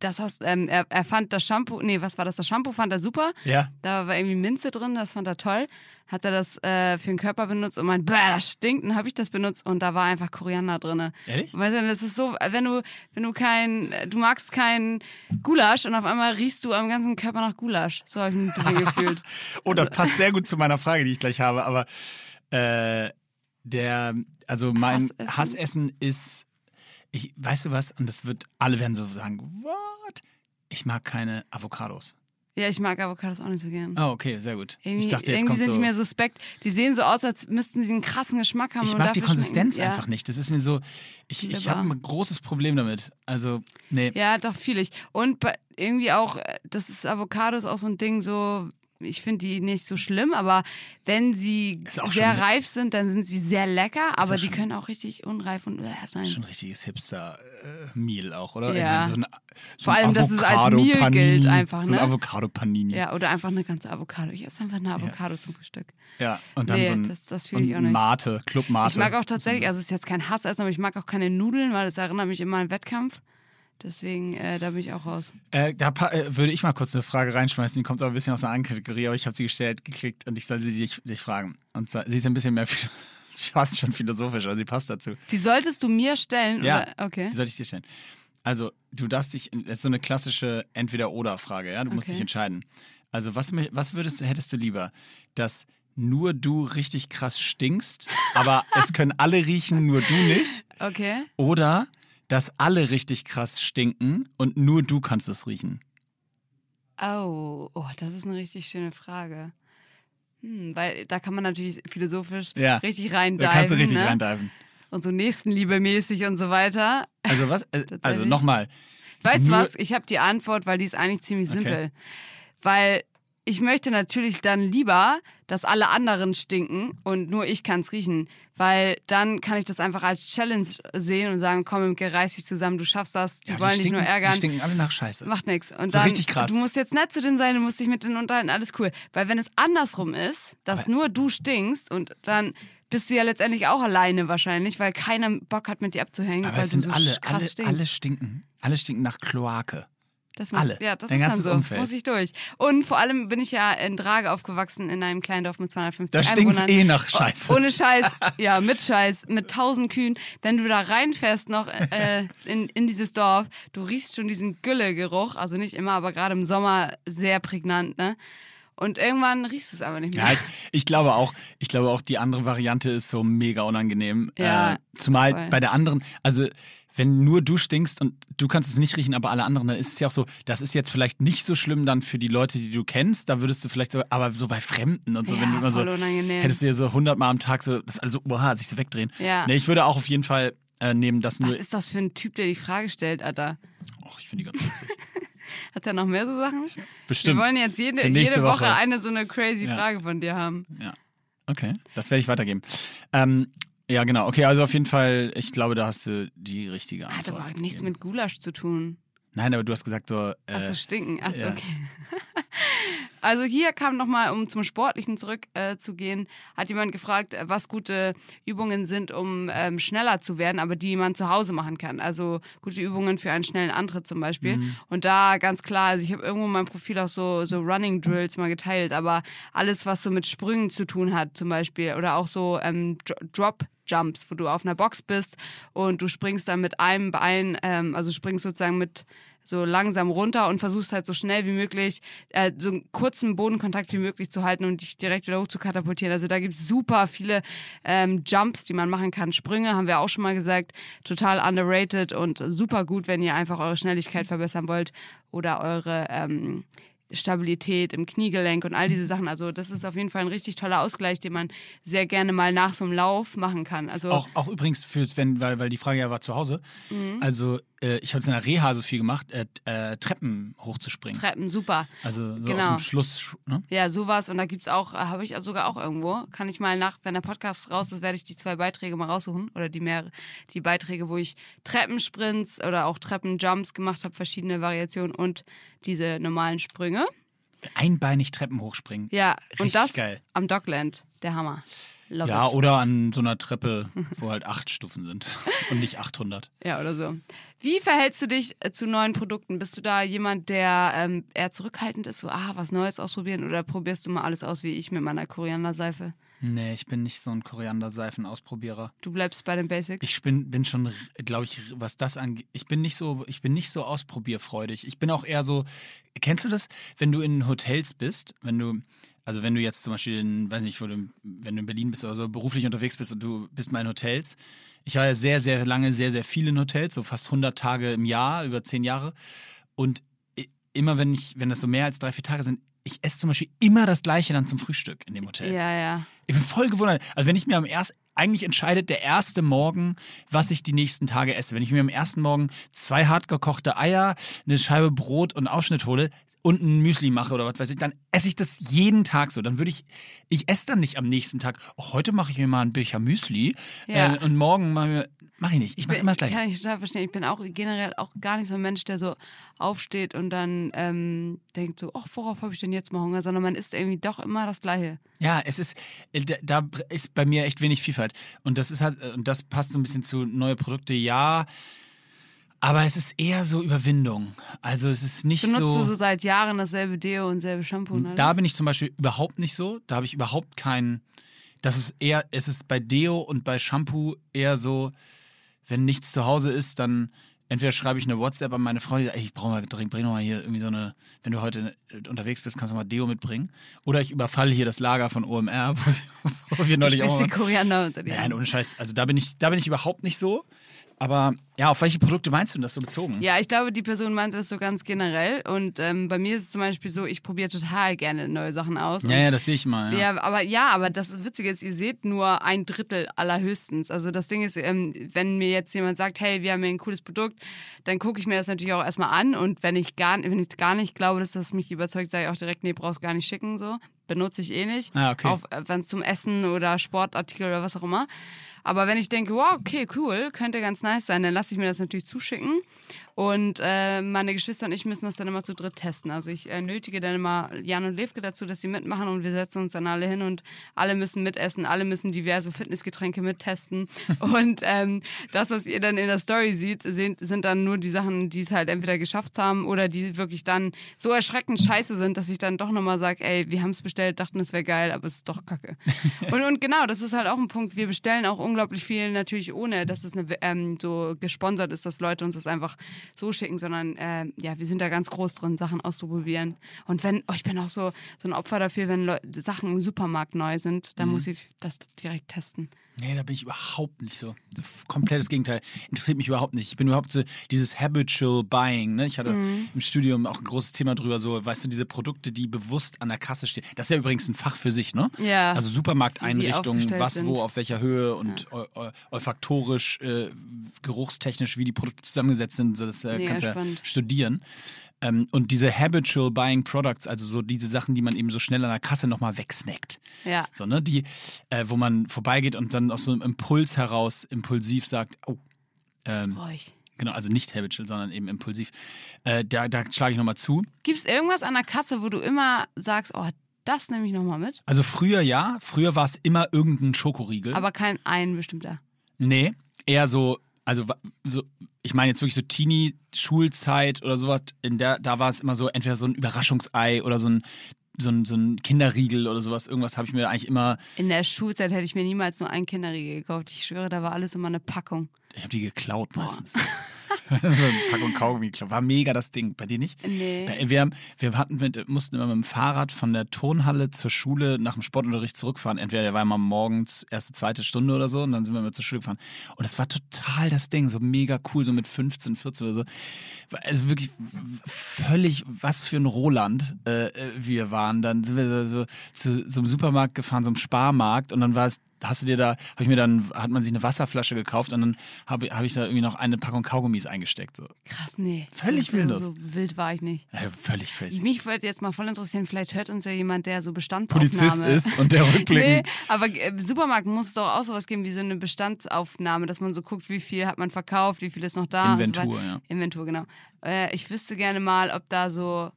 das hast, ähm, er, er fand das Shampoo, nee, was war das? Das Shampoo fand er super. ja. Da war irgendwie Minze drin, das fand er toll. Hat er das äh, für den Körper benutzt und meint, bäh, das stinkt. Dann habe ich das benutzt und da war einfach Koriander drin. Ehrlich? Weißt du, das ist so, wenn du, wenn du kein, du magst kein Gulasch und auf einmal riechst du am ganzen Körper nach Gulasch. So habe ich mich ein bisschen gefühlt. Oh, das passt sehr gut zu meiner Frage, die ich gleich habe. Aber äh, der, also mein Hassessen? Hassessen, ist, ich, weißt du was? Und das wird, alle werden so sagen, what? Ich mag keine Avocados. Ja, ich mag Avocados auch nicht so gern. Oh, okay, sehr gut. Irgendwie, ich dachte, jetzt irgendwie sind so. die mir suspekt. Die sehen so aus, als müssten sie einen krassen Geschmack haben. ich mag die Konsistenz schmecken. einfach nicht. Das ist mir so, ich, ich habe ein großes Problem damit. Also, nee. Ja, doch, fühl ich. Und irgendwie auch, äh, das ist Avocados auch so ein Ding, so, ich finde die nicht so schlimm, aber wenn sie sehr reif sind, dann sind sie sehr lecker, aber ja die können auch richtig unreif und äh, sein. Schon ein richtiges Hipster-Meal auch, oder? Ja. So ein, so Vor allem, dass es als Meal gilt einfach, So ein ne? Avocado-Panini. Ja, oder einfach eine ganze Avocado. Ich esse einfach eine Avocado zum Frühstück. Ja, und dann Nee, so ein das- das fühl ich und auch nicht. Mate, Club Mate. Ich mag auch tatsächlich, also es ist jetzt kein Hassessen, aber ich mag auch keine Nudeln, weil das erinnert mich immer an Wettkampf. Deswegen, äh, da bin ich auch raus. Äh, da äh, würde ich mal kurz eine Frage reinschmeißen, die kommt aber ein bisschen aus einer anderen Kategorie, aber ich habe sie gestellt, geklickt und ich soll sie dich, dich fragen. Und zwar, sie ist ein bisschen mehr fast schon philosophisch, aber sie passt dazu. Die solltest du mir stellen? Ja, Oder? Okay. die sollte ich dir stellen. Also, du darfst dich, das ist so eine klassische Entweder-Oder-Frage, ja? Du musst Okay. dich entscheiden. Also, was, was würdest du, hättest du lieber? Dass nur du richtig krass stinkst, aber es können alle riechen, nur du nicht? Okay. Oder dass alle richtig krass stinken und nur du kannst es riechen? Oh, oh, das ist eine richtig schöne Frage. Hm, weil da kann man natürlich philosophisch Ja, richtig rein Da kannst du richtig ne? reindiven. Und so nächstenliebemäßig und so weiter. Also was? Äh, Also nochmal. Weißt du was? Ich habe die Antwort, weil die ist eigentlich ziemlich Okay. simpel. Weil ich möchte natürlich dann lieber, dass alle anderen stinken und nur ich kann es riechen. Weil dann kann ich das einfach als Challenge sehen und sagen, komm, Imke, reiß dich zusammen, du schaffst das, die Ja, wollen dich stinken, nur ärgern. Die stinken alle nach Scheiße. Macht nichts. Und So dann, richtig krass. Du musst jetzt nett zu denen sein, du musst dich mit denen unterhalten, alles cool. Weil wenn es andersrum ist, dass Aber- nur du stinkst und dann bist du ja letztendlich auch alleine wahrscheinlich, weil keiner Bock hat, mit dir abzuhängen, Aber weil es du sind so alle, alle, alle stinken. Alle stinken nach Kloake. Das alle. Ja, das Dein ist dann so. Umfeld. Muss ich durch. Und vor allem bin ich ja in Drage aufgewachsen, in einem kleinen Dorf mit 250 Da Einwohnern. eh nach Scheiße. Oh, Ohne Scheiß, ja, mit Scheiß, mit tausend Kühen. Wenn du da reinfährst noch äh, in, in dieses Dorf, du riechst schon diesen Güllegeruch, also nicht immer, aber gerade im Sommer sehr prägnant, ne? Und irgendwann riechst du es aber nicht mehr. Ja, ich, ich glaube auch, ich glaube auch, die andere Variante ist so mega unangenehm. Ja, äh, zumal voll. bei der anderen, also wenn nur du stinkst und du kannst es nicht riechen, aber alle anderen, dann ist es ja auch so, das ist jetzt vielleicht nicht so schlimm dann für die Leute, die du kennst, da würdest du vielleicht so, aber so bei Fremden und so, Ja, wenn du immer so, unangenehm. hättest du ja so hundertmal am Tag so, das also, boah, sich so wegdrehen. Ja. Nee, ich würde auch auf jeden Fall äh, nehmen, dass nur, Was ist das für ein Typ, der die Frage stellt, Alter? Och, ich finde die ganz witzig. Hat er noch mehr so Sachen? Bestimmt. Wir wollen jetzt jede, jede Woche, Woche. eine so eine crazy Ja. Frage von dir haben. Ja. Okay, das werde ich weitergeben. Ähm, ja, genau. Okay, also auf jeden Fall, ich glaube, da hast du die richtige Hat Antwort. aber nichts gegeben. mit Gulasch zu tun. Nein, aber du hast gesagt so. Äh, Achso, stinken. Achso, ja. okay. Also hier kam nochmal, um zum Sportlichen zurück äh, hat jemand gefragt, was gute Übungen sind, um ähm, schneller zu werden, aber die man zu Hause machen kann. Also gute Übungen für einen schnellen Antritt zum Beispiel. Mhm. Und da ganz klar, also ich habe irgendwo in meinem Profil auch so, so Running Drills mal geteilt, aber alles, was so mit Sprüngen zu tun hat zum Beispiel oder auch so ähm, Dro- Drop Jumps, wo du auf einer Box bist und du springst dann mit einem Bein, ähm, also springst sozusagen mit so langsam runter und versuchst halt so schnell wie möglich äh, so einen kurzen Bodenkontakt wie möglich zu halten und dich direkt wieder hoch zu katapultieren. Also da gibt es super viele ähm, Jumps, die man machen kann. Sprünge haben wir auch schon mal gesagt, total underrated und super gut, wenn ihr einfach eure Schnelligkeit verbessern wollt oder eure ähm, Stabilität im Kniegelenk und all diese Sachen. Also das ist auf jeden Fall ein richtig toller Ausgleich, den man sehr gerne mal nach so einem Lauf machen kann. Also auch, auch übrigens, für, wenn, weil, weil die Frage ja war zu Hause. Mhm. Also äh, ich habe es in der Reha so viel gemacht, äh, äh, Treppen hochzuspringen. Treppen, super. also so genau. aus dem Schluss, ne? Ja, sowas. Und da gibt's auch, äh, habe ich sogar auch irgendwo. Kann ich mal nach, wenn der Podcast raus ist, werde ich die zwei Beiträge mal raussuchen. Oder die mehr, die Beiträge, wo ich Treppensprints oder auch Treppenjumps gemacht habe, verschiedene Variationen und diese normalen Sprünge. Einbeinig Treppen hochspringen. Ja, Richtig und das geil. am Dockland. Der Hammer. Love Ja, it. oder an so einer Treppe, wo halt acht Stufen sind und nicht 800. Ja, oder so. Wie verhältst du dich äh, zu neuen Produkten? Bist du da jemand, der ähm, eher zurückhaltend ist, so, ah, was Neues ausprobieren oder probierst du mal alles aus wie ich mit meiner Korianderseife? Nee, ich bin nicht so ein Koriander-Seifenausprobierer. Du bleibst bei den Basics? Ich bin, bin schon, glaube ich, was das angeht, ich bin nicht so, ich bin nicht so ausprobierfreudig. Ich bin auch eher so, kennst du das, wenn du in Hotels bist, wenn du, also wenn du jetzt zum Beispiel in, weiß nicht, wo du, wenn du in Berlin bist oder so, beruflich unterwegs bist und du bist mal in Hotels. Ich war ja sehr, sehr lange, sehr, sehr viel in Hotels, so fast 100 Tage im Jahr, über 10 Jahre. Und immer wenn ich, wenn das so mehr als drei, vier Tage sind, ich esse zum Beispiel immer das Gleiche dann zum Frühstück in dem Hotel. Ja, ja. Ich bin voll gewundert. Also wenn ich mir am ersten, eigentlich entscheidet der erste Morgen, was ich die nächsten Tage esse. Wenn ich mir am ersten Morgen zwei hart gekochte Eier, eine Scheibe Brot und Aufschnitt hole und ein Müsli mache oder was weiß ich, dann esse ich das jeden Tag so. Dann würde ich, ich esse dann nicht am nächsten Tag, oh, heute mache ich mir mal ein Becher Müsli Ja. äh, und morgen mache ich, mir- mach ich nicht. Ich mache immer das Gleiche. Kann ich total verstehen. Ich bin auch generell auch gar nicht so ein Mensch, der so aufsteht und dann ähm, denkt so, ach, worauf habe ich denn jetzt mal Hunger? Sondern man isst irgendwie doch immer das Gleiche. Ja, es ist, äh, da- da ist bei mir echt wenig Vielfalt. Und das ist halt, äh, und das passt so ein bisschen zu neue Produkte, ja. Aber es ist eher so Überwindung. Also es ist nicht Benutzt so. du so seit Jahren dasselbe Deo und selbe Shampoo und alles? Da bin ich zum Beispiel überhaupt nicht so. Da habe ich überhaupt keinen. Das ist eher, es ist bei Deo und bei Shampoo eher so, wenn nichts zu Hause ist, dann entweder schreibe ich eine WhatsApp an meine Frau, die sagt, ey, ich brauche mal, dringend, bring doch mal hier irgendwie so eine, wenn du heute unterwegs bist, kannst du mal Deo mitbringen. Oder ich überfalle hier das Lager von OMR, wo wir, wo wir neulich auch Bisschen mal, Koriander unter die Nein, ohne Scheiß. Also da bin ich, da bin ich überhaupt nicht so. Aber ja, auf welche Produkte meinst du denn das so bezogen? Ja, ich glaube, die Person meint das so ganz generell. Und ähm, bei mir ist es zum Beispiel so, ich probiere total gerne neue Sachen aus. ja, ja, das sehe ich mal. Ja. Ja, aber ja, aber das Witzige ist, ihr seht nur ein Drittel allerhöchstens. Also das Ding ist, ähm, wenn mir jetzt jemand sagt, hey, wir haben hier ein cooles Produkt, dann gucke ich mir das natürlich auch erstmal an und wenn ich gar, wenn ich gar nicht glaube, dass das mich überzeugt, sage ich auch direkt, nee, brauchst gar nicht schicken, so. Benutze ich eh nicht. Ah, okay. Auch wenn es zum Essen oder Sportartikel oder was auch immer. Aber wenn ich denke, wow, okay, cool, könnte ganz nice sein, dann lasse ich mir das natürlich zuschicken. Und äh, meine Geschwister und ich müssen das dann immer zu dritt testen. Also ich äh, nötige dann immer Jan und Levke dazu, dass sie mitmachen und wir setzen uns dann alle hin und alle müssen mitessen, alle müssen diverse Fitnessgetränke mittesten. und ähm, das, was ihr dann in der Story seht, sind, sind dann nur die Sachen, die es halt entweder geschafft haben oder die wirklich dann so erschreckend scheiße sind, dass ich dann doch nochmal sage, ey, wir haben es bestellt, dachten, es wäre geil, aber es ist doch kacke. und, und genau, das ist halt auch ein Punkt. Wir bestellen auch unglaublich viel natürlich ohne, dass es eine, ähm, so gesponsert ist, dass Leute uns das einfach so schicken, sondern äh, ja, wir sind da ganz groß drin, Sachen auszuprobieren. Und wenn, oh, ich bin auch so, so ein Opfer dafür, wenn Leu Sachen im Supermarkt neu sind, dann muss ich das direkt testen. Nee, da bin ich überhaupt nicht so. Komplettes Gegenteil. Interessiert mich überhaupt nicht. Ich bin überhaupt so dieses Habitual Buying. Ne? Ich hatte Mhm. im Studium auch ein großes Thema drüber, so, weißt du, diese Produkte, die bewusst an der Kasse stehen. Das ist ja übrigens ein Fach für sich, ne? Ja. Also Supermarkteinrichtungen, was sind. wo, auf welcher Höhe und eu- olfaktorisch, äh, geruchstechnisch, wie die Produkte zusammengesetzt sind. So, das äh, Mega kannst du ja spannend. studieren. Ähm, und diese Habitual Buying Products, also so diese Sachen, die man eben so schnell an der Kasse nochmal wegsnackt. Ja. So, ne, die, äh, wo man vorbeigeht und dann aus so einem Impuls heraus impulsiv sagt, oh, ähm, Brauch ich. genau, also nicht habitual, sondern eben impulsiv. Äh, da da schlage ich nochmal zu. Gibt es irgendwas an der Kasse, wo du immer sagst, oh, das nehme ich nochmal mit? Also früher ja, früher war es immer irgendein Schokoriegel. Aber kein ein bestimmter. nee, eher so, also so, ich meine jetzt wirklich so Teenie-Schulzeit oder sowas, in der, da war es immer so, entweder so ein Überraschungsei oder so ein, so ein, so ein Kinderriegel oder sowas. Irgendwas habe ich mir eigentlich immer, In der Schulzeit hätte ich mir niemals nur einen Kinderriegel gekauft. Ich schwöre, da war alles immer eine Packung. ich habe die geklaut meistens. so eine Packung Kaugummi geklaut. War mega das Ding. Bei dir nicht? Nee. Wir, haben, wir hatten mit, mussten immer mit dem Fahrrad von der Turnhalle zur Schule nach dem Sportunterricht zurückfahren. Entweder der war immer morgens erste, zweite Stunde oder so und dann sind wir immer zur Schule gefahren. Und das war total das Ding, so mega cool, so mit 15, 14 oder so. Also wirklich völlig, was für ein Roland äh, äh, wir waren. Dann sind wir so, so zu so einem Supermarkt gefahren, so einem Sparmarkt und dann war es hast du dir da, habe ich mir dann, hat man sich eine Wasserflasche gekauft und dann habe hab ich da irgendwie noch eine Packung Kaugummis eingesteckt. So. Krass, nee. Völlig so, willenlos. So wild war ich nicht. Ja, völlig crazy. Mich würde jetzt mal voll interessieren, vielleicht hört uns ja jemand, der so Bestandsaufnahme... Polizist ist und der Nee, rückblickend. aber äh, im Supermarkt muss es doch auch sowas geben wie so eine Bestandsaufnahme, dass man so guckt, wie viel hat man verkauft, wie viel ist noch da. so Inventur, weiter. ja. Inventur, genau. Äh, ich wüsste gerne mal, ob da so,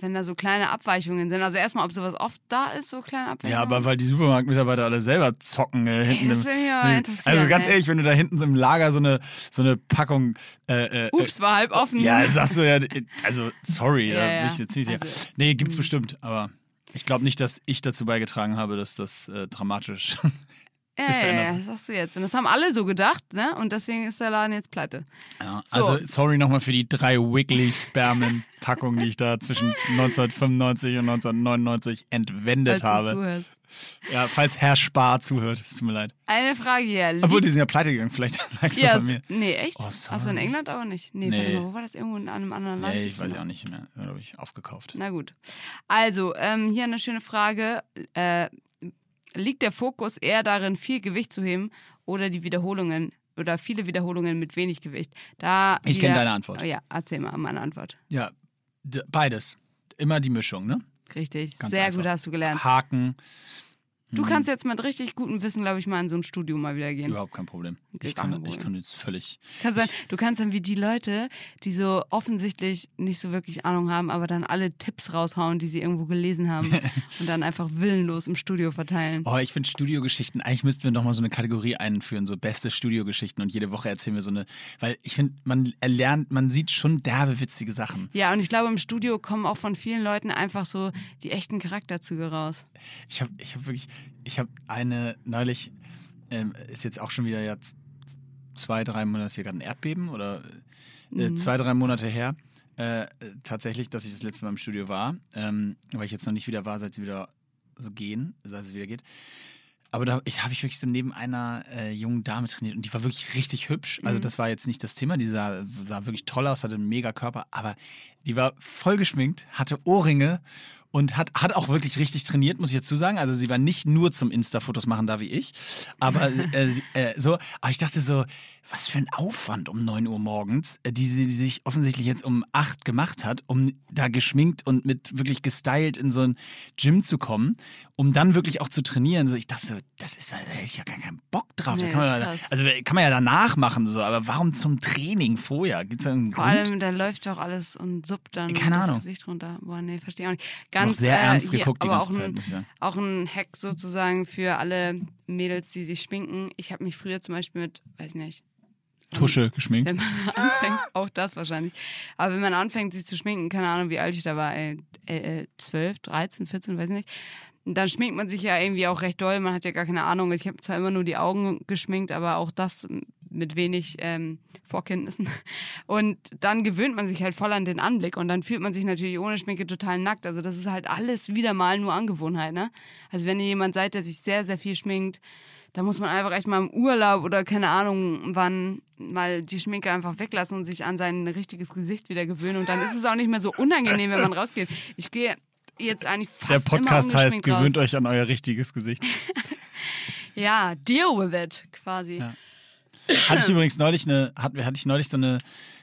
wenn da so kleine Abweichungen sind. Also erstmal, ob sowas oft da ist, so kleine Abweichungen. Ja, aber weil die Supermarktmitarbeiter alle selber zocken äh, hinten. das will mich aber interessieren, Also ganz ehrlich, wenn du da hinten im Lager so eine, so eine Packung. Äh, äh, Ups, war halb offen. Ja, sagst du ja, also sorry, Ja, da ja. bin ich jetzt nicht sicher. Also, nee, gibt's bestimmt, aber ich glaube nicht, dass ich dazu beigetragen habe, dass das äh, dramatisch. Ja, ja, ja, das sagst du jetzt. Und das haben alle so gedacht, ne? Und deswegen ist der Laden jetzt pleite. ja, So. Also sorry nochmal für die drei Wiggly Spermen-Packungen, die ich da zwischen 1995 und 1999 entwendet Falls habe. zuhörst. Ja, falls Herr Spar zuhört, es tut mir leid. Eine Frage hier. Obwohl, die sind ja pleite gegangen, vielleicht lag das ja, an mir. nee, echt? Oh, Achso, in. England aber nicht. Nee, Nee. mal, wo war das? Irgendwo in einem anderen Land? Nee, ich weiß ja auch nicht mehr. Da habe ich aufgekauft. Na gut. Also, ähm, hier eine schöne Frage. Äh, liegt der Fokus eher darin, viel Gewicht zu heben oder die Wiederholungen oder viele Wiederholungen mit wenig Gewicht? Da Ich wieder- kenn deine Antwort. Oh, ja, erzähl mal meine Antwort. Ja, beides. Immer die Mischung, ne? Richtig. Ganz Sehr einfach. gut hast du gelernt. Haken, Du kannst jetzt mit richtig gutem Wissen, glaube ich, mal in so ein Studio mal wieder gehen. überhaupt kein Problem. Okay, Ich kann, ich kann jetzt völlig. Kann sein, du kannst dann wie die Leute, die so offensichtlich nicht so wirklich Ahnung haben, aber dann alle Tipps raushauen, die sie irgendwo gelesen haben und dann einfach willenlos im Studio verteilen. Oh, ich finde Studiogeschichten, eigentlich müssten wir noch mal so eine Kategorie einführen, so beste Studiogeschichten und jede Woche erzählen wir so eine, weil ich finde, man erlernt, man sieht schon derbe witzige Sachen. Ja, und ich glaube, im Studio kommen auch von vielen Leuten einfach so die echten Charakterzüge raus. Ich habe ich hab wirklich, ich habe eine neulich, ähm, ist jetzt auch schon wieder jetzt zwei, drei Monate, ist hier gerade ein Erdbeben oder äh, zwei, drei Monate her. Äh, tatsächlich, dass ich das letzte Mal im Studio war, ähm, weil ich jetzt noch nicht wieder war, seit sie wieder so gehen, seit es wieder geht. Aber da ich, habe ich wirklich so neben einer äh, jungen Dame trainiert und die war wirklich richtig hübsch. Also das war jetzt nicht das Thema, die sah, sah wirklich toll aus, hatte einen mega Körper, aber die war voll geschminkt, hatte Ohrringe und hat, hat auch wirklich richtig trainiert, muss ich dazu sagen. Also sie war nicht nur zum Insta-Fotos machen da wie ich, aber äh, sie, äh, so, aber ich dachte so, was für ein Aufwand um 9 Uhr morgens, äh, die sie die sich offensichtlich jetzt um 8 gemacht hat, um da geschminkt und mit wirklich gestylt in so ein Gym zu kommen, um dann wirklich auch zu trainieren. Ich dachte so, das ist, da hätte ich ja gar keinen Bock drauf. Nee, kann man, ja- also kann man ja danach machen, so, aber warum zum Training vorher? Gibt es da einen Vor Grund? allem, da läuft doch alles und suppt dann Keine das Ahnung. Gesicht runter. Boah, nee, verstehe auch nicht. Ganz, sehr äh, ernst hier, geguckt die aber ganze auch Zeit, ein, sagen. Auch ein Hack sozusagen für alle Mädels, die sich schminken. Ich habe mich früher zum Beispiel mit, weiß nicht, Tusche geschminkt. wenn man anfängt, auch das wahrscheinlich. Aber wenn man anfängt, sich zu schminken, keine Ahnung, wie alt ich da war, ey, äh, äh, 12, 13, 14, weiß ich nicht. Dann schminkt man sich ja irgendwie auch recht doll. Man hat ja gar keine Ahnung. Ich habe zwar immer nur die Augen geschminkt, aber auch das mit wenig ähm, Vorkenntnissen. Und dann gewöhnt man sich halt voll an den Anblick und dann fühlt man sich natürlich ohne Schminke total nackt. Also das ist halt alles wieder mal nur Angewohnheit, ne? Also wenn ihr jemand seid, der sich sehr, sehr viel schminkt, da muss man einfach echt mal im Urlaub oder keine Ahnung wann mal die Schminke einfach weglassen und sich an sein richtiges Gesicht wieder gewöhnen. Und dann ist es auch nicht mehr so unangenehm, wenn man rausgeht. Ich gehe jetzt eigentlich fast Der immer Podcast heißt, ungeschminkt gewöhnt raus. euch an euer richtiges Gesicht. Ja, deal with it, quasi. Ja. Hatte ich übrigens neulich eine, hatte, hatte ich neulich so eine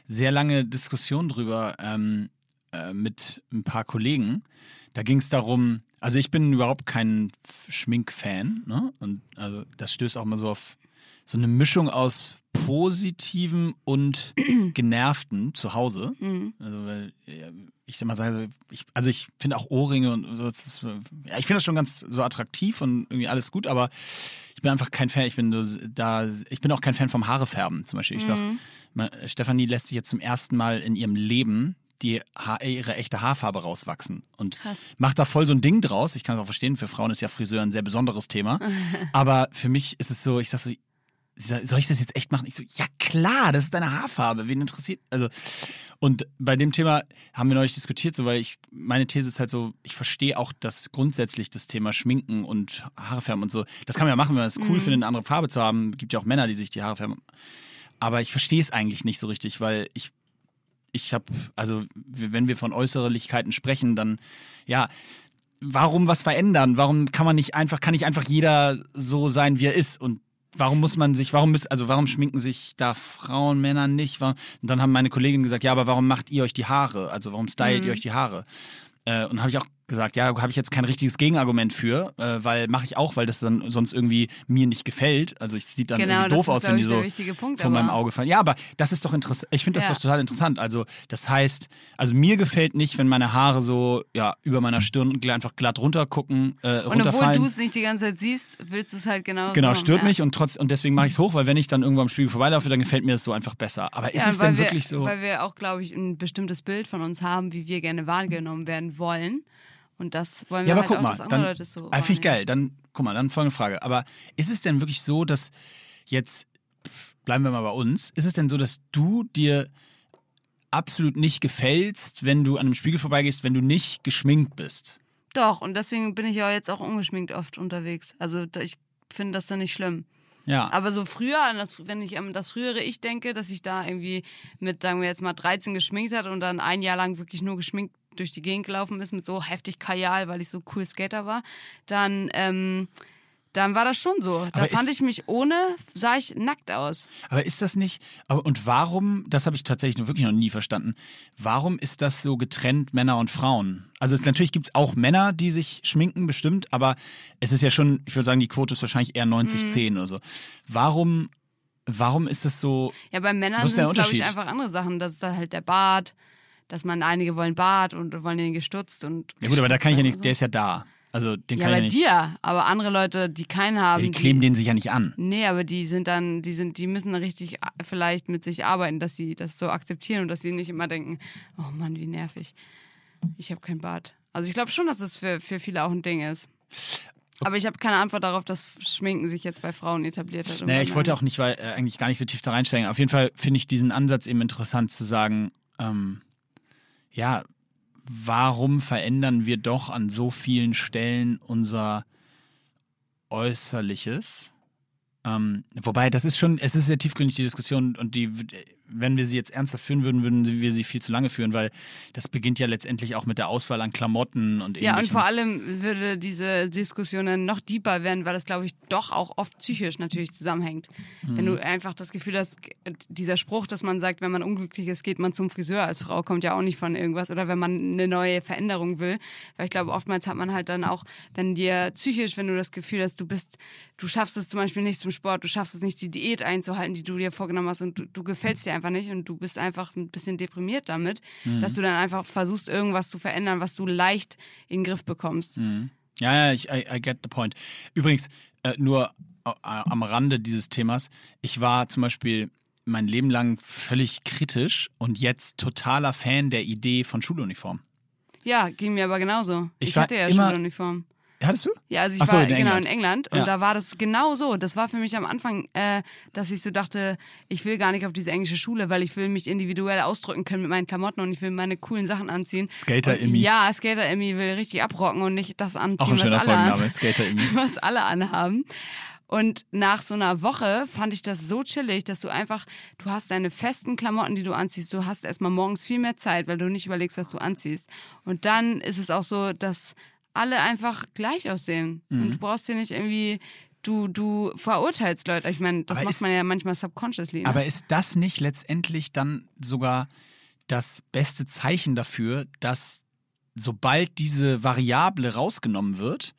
sehr lange Diskussion drüber ähm, äh, mit ein paar Kollegen. Da ging es darum, also ich bin überhaupt kein Schminkfan, ne? Und also das stößt auch mal so auf so eine Mischung aus positivem und genervten zu Hause. Mhm. Also weil ich sag mal, sage, ich, also ich finde auch Ohrringe und so, ist, ja, ich finde das schon ganz so attraktiv und irgendwie alles gut, aber ich bin einfach kein Fan. Ich bin so da, ich bin auch kein Fan vom Haarefärben zum Beispiel. Ich sag, mal, Stefanie lässt sich jetzt zum ersten Mal in ihrem Leben die ha ihre echte Haarfarbe rauswachsen und Krass. macht da voll so ein Ding draus. Ich kann es auch verstehen, für Frauen ist ja Friseur ein sehr besonderes Thema. aber für mich ist es so, ich sag so, soll ich das jetzt echt machen? Ich so, ja klar, das ist deine Haarfarbe. Wen interessiert? Also, und bei dem Thema haben wir neulich diskutiert, so, weil ich, meine These ist halt so, ich verstehe auch das grundsätzlich das Thema Schminken und Haare färben und so. Das kann man ja machen, wenn man es cool findet, eine andere Farbe zu haben. Gibt ja auch Männer, die sich die Haare färben. Aber ich verstehe es eigentlich nicht so richtig, weil ich, ich habe, also wenn wir von Äußerlichkeiten sprechen, dann, ja, warum was verändern? Warum kann man nicht einfach, kann nicht einfach jeder so sein, wie er ist? Und warum muss man sich, warum müssen, also warum schminken sich da Frauen, Männer nicht? Warum, und dann haben meine Kolleginnen gesagt, ja, aber warum macht ihr euch die Haare? Also warum stylt Mhm. ihr euch die Haare? Äh, und habe ich auch gesagt, ja, habe ich jetzt kein richtiges Gegenargument für, äh, weil mache ich auch, weil das dann sonst irgendwie mir nicht gefällt. Also ich sieht dann Genau, irgendwie doof ist, aus, wenn die so Punkt, von meinem Auge fallen. Ja, aber das ist doch interessant. Ich finde das Ja. doch total interessant. Also das heißt, also mir gefällt nicht, wenn meine Haare so ja über meiner Stirn einfach glatt runtergucken, äh, Und obwohl du es nicht die ganze Zeit siehst, willst du es halt genau Genau, so. stört ja. mich und trotz und deswegen mache ich es hoch, weil wenn ich dann irgendwo am Spiegel vorbeilaufe, dann gefällt mir das so einfach besser. Aber ist Ja, es denn wir, wirklich so? Weil wir auch, glaube ich, ein bestimmtes Bild von uns haben, wie wir gerne wahrgenommen werden wollen. Und das wollen wir Ja, aber halt guck auch, mal, dass andere dann Leute so ah, finde ich geil. Dann guck mal, dann folgende Frage. Aber ist es denn wirklich so, dass jetzt bleiben wir mal bei uns? Ist es denn so, dass du dir absolut nicht gefällst, wenn du an einem Spiegel vorbeigehst, wenn du nicht geschminkt bist? Doch, und deswegen bin ich ja jetzt auch ungeschminkt oft unterwegs. Also ich finde das dann nicht schlimm. Ja. Aber so früher, das, wenn ich an das frühere Ich denke, dass ich da irgendwie mit, sagen wir jetzt mal, 13 geschminkt hat und dann ein Jahr lang wirklich nur geschminkt durch die Gegend gelaufen ist mit so heftig Kajal, weil ich so cool Skater war, dann, ähm, dann war das schon so. Da Aber fand ist- ich mich ohne, sah ich nackt aus. Aber ist das nicht, aber und warum, das habe ich tatsächlich noch wirklich noch nie verstanden, warum ist das so getrennt Männer und Frauen? Also es, natürlich gibt es auch Männer, die sich schminken, bestimmt, aber es ist ja schon, ich würde sagen, die Quote ist wahrscheinlich eher 90-10 Mhm. oder so. Warum, warum ist das so, Ja, bei Männern sind es, glaube ich, einfach andere Sachen. Das ist halt der Bart, dass man, einige wollen Bart und wollen den gestutzt und. ja gut, aber da kann ich ja nicht, und der so. ist ja da. Also den Ja, kann bei ich ja nicht, dir, aber andere Leute, die keinen ja, haben. die kleben den sich ja nicht an. Nee, aber die sind dann, die sind, die müssen richtig vielleicht mit sich arbeiten, dass sie das so akzeptieren und dass sie nicht immer denken, oh Mann, wie nervig. Ich habe kein Bart. Also ich glaube schon, dass es für, für viele auch ein Ding ist. Aber ich habe keine Antwort darauf, dass Schminken sich jetzt bei Frauen etabliert hat. Naja, bei ich wollte auch nicht, weil äh, eigentlich gar nicht so tief da reinsteigen. Auf jeden Fall finde ich diesen Ansatz eben interessant zu sagen, ähm, ja, warum verändern wir doch an so vielen Stellen unser Äußerliches? Ähm, wobei, das ist schon, es ist sehr tiefgründig, die Diskussion, und die, wenn wir sie jetzt ernsthaft führen würden, würden wir sie viel zu lange führen, weil das beginnt ja letztendlich auch mit der Auswahl an Klamotten und Ja, und ähnlichem. vor allem würde diese Diskussion dann noch deeper werden, weil das, glaube ich, doch auch oft psychisch natürlich zusammenhängt. Wenn Mhm. du einfach das Gefühl hast, dieser Spruch, dass man sagt, wenn man unglücklich ist, geht man zum Friseur als Frau, kommt ja auch nicht von irgendwas. Oder wenn man eine neue Veränderung will. Weil ich glaube, oftmals hat man halt dann auch, wenn dir psychisch, wenn du das Gefühl hast, du bist, du schaffst es zum Beispiel nicht zum Sport, du schaffst es nicht, die Diät einzuhalten, die du dir vorgenommen hast und du, du gefällst dir einfach nicht und du bist einfach ein bisschen deprimiert damit, Mhm. dass du dann einfach versuchst, irgendwas zu verändern, was du leicht in den Griff bekommst. Mhm. Ja, ja, ich, I, I get the point. Übrigens, äh, nur äh, am Rande dieses Themas, ich war zum Beispiel mein Leben lang völlig kritisch und jetzt totaler Fan der Idee von Schuluniform. Ja, ging mir aber genauso. Ich Ich, hatte ja immer- Schuluniform. Hattest du? Ja, also ich so, war in genau England. in England und Ja. da war das genau so. Das war für mich am Anfang, äh, dass ich so dachte, ich will gar nicht auf diese englische Schule, weil ich will mich individuell ausdrücken können mit meinen Klamotten und ich will meine coolen Sachen anziehen. Skater-Immi. Und Ja, Skater-Emmy will richtig abrocken und nicht das anziehen, was alle, an, was alle anhaben. Und nach so einer Woche fand ich das so chillig, dass du einfach, du hast deine festen Klamotten, die du anziehst. Du hast erstmal morgens viel mehr Zeit, weil du nicht überlegst, was du anziehst. Und dann ist es auch so, dass alle einfach gleich aussehen. Mhm. Und du brauchst dir nicht irgendwie, du, du verurteilst Leute. Ich meine, das Aber macht ist- man ja manchmal subconsciously. Ne? Aber ist das nicht letztendlich dann sogar das beste Zeichen dafür, dass sobald diese Variable rausgenommen wird,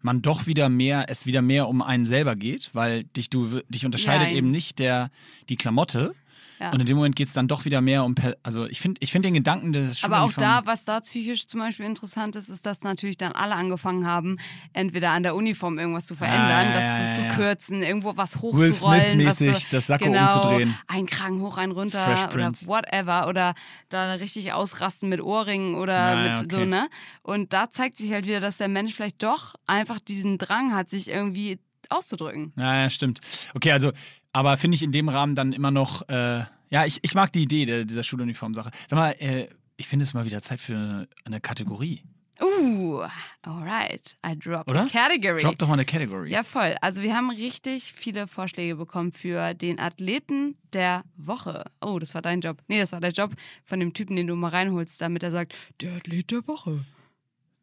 man doch wieder mehr, es wieder mehr um einen selber geht, weil dich du dich unterscheidet Nein. eben nicht der die Klamotte. Ja. Und in dem Moment geht es dann doch wieder mehr um, per also ich finde ich find den Gedanken des Aber auch da, was da psychisch zum Beispiel interessant ist, ist, dass natürlich dann alle angefangen haben, entweder an der Uniform irgendwas zu verändern, Ah, ja, das zu, zu kürzen, irgendwo was Will hochzurollen, was Smith-mäßig so, das Sakko genau, umzudrehen. Ein Kragen hoch, ein runter oder whatever. Oder da richtig ausrasten mit Ohrringen oder Ah, mit okay. so, ne? Und da zeigt sich halt wieder, dass der Mensch vielleicht doch einfach diesen Drang hat, sich irgendwie auszudrücken. Ja, ja, stimmt. Okay, also, aber finde ich in dem Rahmen dann immer noch, äh, ja, ich, ich mag die Idee der, dieser Schuluniform-Sache. Sag mal, äh, ich finde es mal wieder Zeit für eine, eine Kategorie. Uh, alright. I dropped Oder? a category. Drop doch mal eine Category. Ja, voll. Also wir haben richtig viele Vorschläge bekommen für den Athleten der Woche. Oh, das war dein Job. Nee, das war der Job von dem Typen, den du mal reinholst, damit er sagt, der Athlet der Woche.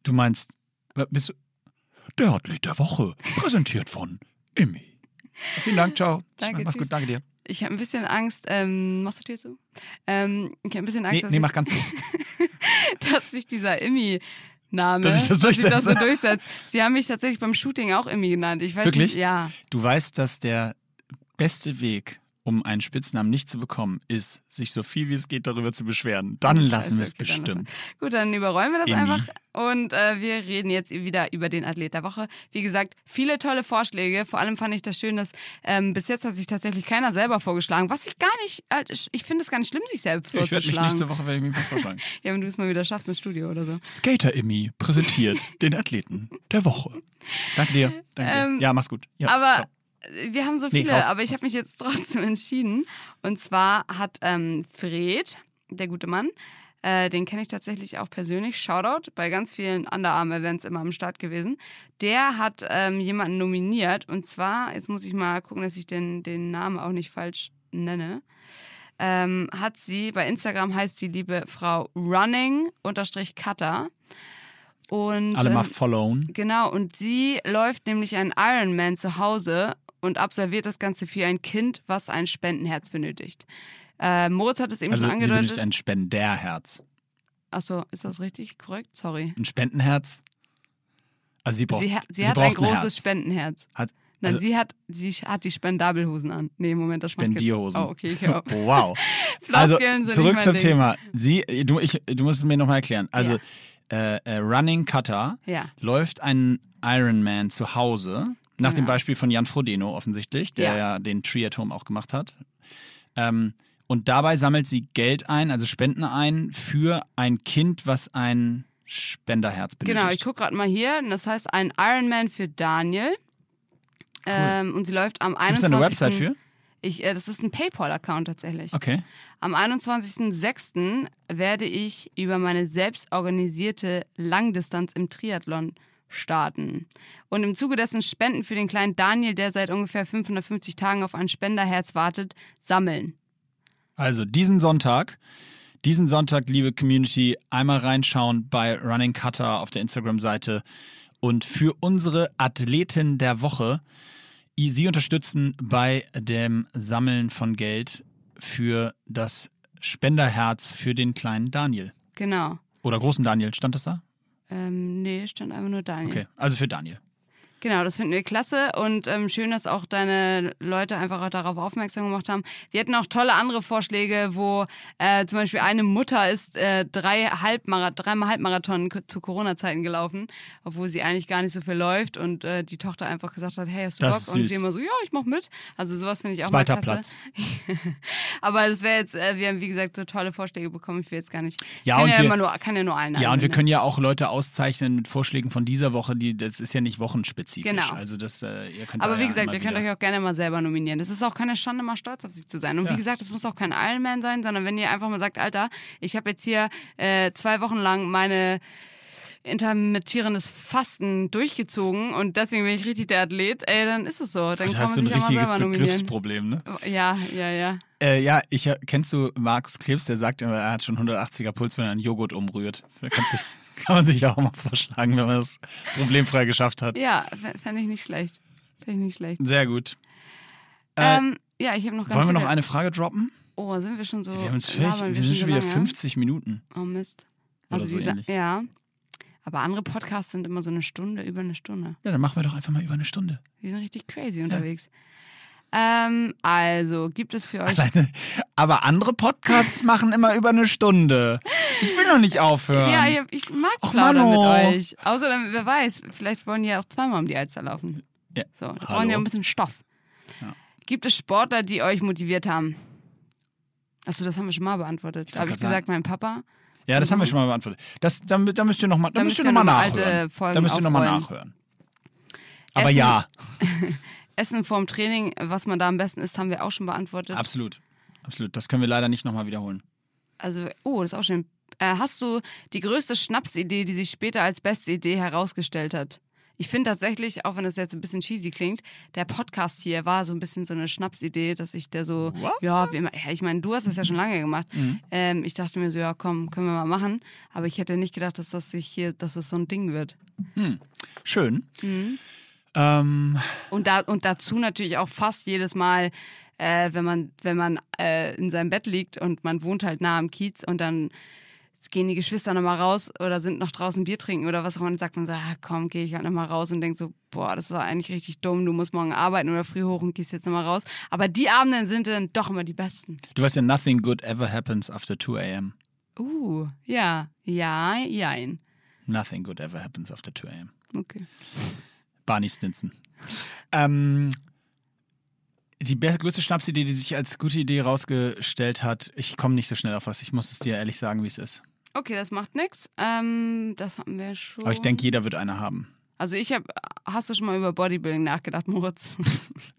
Du meinst, Bist du? Der Athlet der Woche, präsentiert von Immi. Vielen Dank, ciao. Danke, Mach's tschüss. gut, danke dir. Ich habe ein bisschen Angst, ähm, machst du Tür zu? Ähm, ich habe ein bisschen Angst, Nee, dass, nee, ich, mach ganz zu. dass sich dieser Immi-Name, Dass ich das dass sich das so durchsetzt. Sie haben mich tatsächlich beim Shooting auch Immi genannt. Ich weiß Wirklich? nicht, ja. Du weißt, dass der beste Weg, um einen Spitznamen nicht zu bekommen, ist, sich so viel wie es geht darüber zu beschweren. Dann lassen wir es okay, dann bestimmt. Gut, dann überrollen wir das Immi. einfach und äh, wir reden jetzt wieder über den Athlet der Woche. Wie gesagt, viele tolle Vorschläge. Vor allem fand ich das schön, dass ähm, bis jetzt hat sich tatsächlich keiner selber vorgeschlagen. Was ich gar nicht, halt, ich- finde es gar nicht schlimm, sich selbst Ja, ich werde mich vorzuschlagen. nächste Woche werde ich mich vorschlagen. ja, wenn du es mal wieder schaffst ins Studio oder so. Skater Immi präsentiert den Athleten der Woche. Danke dir. Danke Ähm, dir. Ja, mach's gut. Ja, aber ciao. Wir haben so Nee, viele, raus, aber ich habe mich jetzt trotzdem entschieden. Und zwar hat ähm, Fred, der gute Mann, äh, den kenne ich tatsächlich auch persönlich, Shoutout, bei ganz vielen Underarm-Events immer am Start gewesen. Der hat ähm, jemanden nominiert und zwar, jetzt muss ich mal gucken, dass ich den, den Namen auch nicht falsch nenne. Ähm, hat sie, bei Instagram heißt die liebe Frau Running-Cutter. Und, Alle mal ähm, followen. Genau, und sie läuft nämlich einen Ironman zu Hause und absolviert das Ganze für ein Kind, was ein Spendenherz benötigt. Äh, Moritz hat es eben Also schon sie benötigt angedeutet. ein Spenderherz. Achso, ist das richtig? Korrekt? Sorry. Ein Spendenherz? Also sie braucht, sie, hat- sie, hat ein braucht großes Herz. Spendenherz. Hat, Nein, also- sie hat, sie hat die Spendabelhosen an. Nee, Moment, das Spendierhosen. Oh, okay, ich höre. Wow. Also zurück zum Ding. Thema. Sie, du, ich, du musst es mir nochmal erklären. Also äh, äh, Running Cutter Ja. läuft einen Ironman zu Hause, nach dem Genau. Beispiel von Jan Frodeno offensichtlich, der Ja. ja, den Triathlon auch gemacht hat. Ähm, und dabei sammelt sie Geld ein, also Spenden ein für ein Kind, was ein Spenderherz benötigt. Genau, ich gucke gerade mal hier. Das heißt ein Ironman für Daniel. Ähm, und sie läuft am 21. Gibt es da eine Website für? Ich, äh, das ist ein PayPal-Account tatsächlich. Okay. Am 21.06. werde ich über meine selbst organisierte Langdistanz im Triathlon starten. Und im Zuge dessen Spenden für den kleinen Daniel, der seit ungefähr 550 Tagen auf ein Spenderherz wartet, sammeln. Also diesen Sonntag, diesen Sonntag, liebe Community, einmal reinschauen bei Running Cutter auf der Instagram-Seite und für unsere Athletin der Woche sie unterstützen bei dem Sammeln von Geld für das Spenderherz für den kleinen Daniel. Genau. Oder großen Daniel, stand das da? Ähm, nee, stand einfach nur Daniel. Okay, also für Daniel. Genau, das finden wir klasse und ähm, schön, dass auch deine Leute einfach auch darauf aufmerksam gemacht haben. Wir hatten auch tolle andere Vorschläge, wo äh, zum Beispiel eine Mutter ist äh, drei Halbmara dreimal Halbmarathon zu Corona-Zeiten gelaufen, obwohl sie eigentlich gar nicht so viel läuft und äh, die Tochter einfach gesagt hat, hey, hast du Das Bock? Und sie immer so, ja, ich mach mit. Also sowas finde ich auch Zweiter mal klasse. Platz. Aber das wäre jetzt, äh, wir haben wie gesagt so tolle Vorschläge bekommen, ich will jetzt gar nicht. Ja, kann und ja wir- nur, kann ja nur allen Ja, und wir nennen. können ja auch Leute auszeichnen mit Vorschlägen von dieser Woche, die das ist ja nicht wochenspezifisch. Genau. Also das, äh, ihr könnt Aber wie ja gesagt, ihr könnt euch auch gerne mal selber nominieren. Das ist auch keine Schande, mal stolz auf sich zu sein. Und Ja. wie gesagt, es muss auch kein Ironman sein, sondern wenn ihr einfach mal sagt, Alter, ich habe jetzt hier äh, zwei Wochen lang meine intermittierendes Fasten durchgezogen und deswegen bin ich richtig der Athlet, ey, dann ist es so. Dann Da kann hast man du sich ein auch mal richtiges selber nominieren. Begriffsproblem, ne? Ja, ja, ja. Äh, ja, ich kennst du Markus Klebs, der sagt immer, er hat schon 180er Puls, wenn er einen Joghurt umrührt. Da kannst du, kann man sich auch mal vorschlagen, wenn man das problemfrei geschafft hat. Ja, fände ich nicht schlecht. Fände ich nicht schlecht. Sehr gut. Äh, ähm, ja, ich habe noch ganz wollen wir noch eine Frage droppen? Oh, sind wir schon so. wir haben uns völlig, wir sind schon wieder lange? 50 Minuten. Oh Mist. Also so ähnlich. ja. Aber andere Podcasts sind immer so eine Stunde, über eine Stunde. Ja, dann machen wir doch einfach mal über eine Stunde. Wir sind richtig crazy unterwegs. Ähm, also, gibt es für euch. Alleine. Aber andere Podcasts machen immer über eine Stunde. Ich will noch nicht aufhören. Ja, ich, ich mag Och, plaudern mit Mano. euch. Außerdem, wer weiß, vielleicht wollen die ja auch zweimal um die Alster laufen. Ja, So, hallo. brauchen ja ein bisschen Stoff. Ja. Gibt es Sportler, die euch motiviert haben? Achso, das haben wir schon mal beantwortet. Da habe ich gesagt, mein Papa. Ja, das haben wir schon mal beantwortet. Das, da, da müsst ihr nochmal Da müsst müsst ihr ihr noch mal nachhören. Da müsst ihr nochmal nachhören. Aber Essen- ja, Essen vorm Training, was man da am besten isst, haben wir auch schon beantwortet. absolut. Absolut. Das können wir leider nicht nochmal wiederholen. Also, oh, das ist auch schön. Äh, hast du die größte Schnapsidee, die sich später als beste Idee herausgestellt hat? Ich finde tatsächlich, auch wenn das jetzt ein bisschen cheesy klingt, der Podcast hier war so ein bisschen so eine Schnapsidee, dass ich der so, What? ja, wie immer, ja, ich meine, du hast es ja schon lange gemacht. Mhm. Ähm, ich dachte mir so, ja, komm, können wir mal machen. Aber ich hätte nicht gedacht, dass das sich hier, dass es so ein Ding wird. Schön. Mhm. Ähm, Und, da, und dazu natürlich auch fast jedes Mal, äh, wenn man, wenn man äh, in seinem Bett liegt und man wohnt halt nah am Kiez und dann gehen die Geschwister nochmal raus oder sind noch draußen Bier trinken oder was auch immer, dann sagt man so, ah, komm, gehe ich halt nochmal raus und denkt so, boah, das war eigentlich richtig dumm, du musst morgen arbeiten oder früh hoch und gehst jetzt nochmal raus. Aber die Abende sind dann doch immer die besten. du weißt ja, nothing good ever happens after 2 a.m. Uh, ja, ja, jein. Nothing good ever happens after 2 a.m. Okay. Barney Stinson. Ähm, die größte Schnapsidee, die sich als gute Idee rausgestellt hat, ich komme nicht so schnell auf was, ich muss es dir ehrlich sagen, wie es ist. Okay, das macht nichts. Ähm, das hatten wir schon. Aber ich denke, jeder wird eine haben. Also ich habe, hast du schon mal über Bodybuilding nachgedacht, Moritz?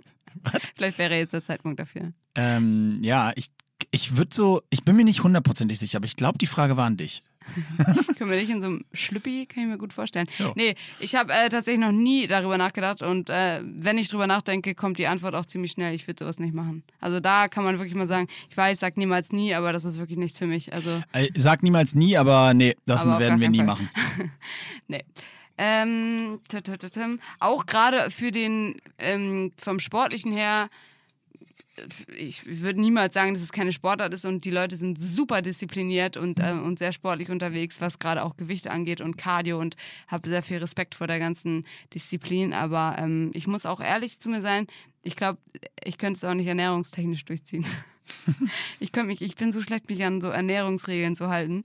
Vielleicht wäre jetzt der Zeitpunkt dafür. Ähm, ja, ich, ich würde so, ich bin mir nicht hundertprozentig sicher, aber ich glaube, die Frage war an dich. Können wir nicht in so einem Schlüppi, kann ich mir gut vorstellen. Ja. Nee, ich habe äh, tatsächlich noch nie darüber nachgedacht und äh, wenn ich drüber nachdenke, kommt die Antwort auch ziemlich schnell. Ich würde sowas nicht machen. Also da kann man wirklich mal sagen, ich weiß, sag niemals nie, aber das ist wirklich nichts für mich. Also Äh, sag niemals nie, aber nee, das Aber werden wir nie keinen machen. Nee. Ähm, t- t- t- auch gerade für den ähm, vom Sportlichen her, ich würde niemals sagen, dass es keine Sportart ist und die Leute sind super diszipliniert und, äh, und sehr sportlich unterwegs, was gerade auch Gewichte angeht und Cardio und habe sehr viel Respekt vor der ganzen Disziplin. Aber ähm, ich muss auch ehrlich zu mir sein, ich glaube, ich könnte es auch nicht ernährungstechnisch durchziehen. ich könnte mich, ich bin so schlecht, mich an so Ernährungsregeln zu halten.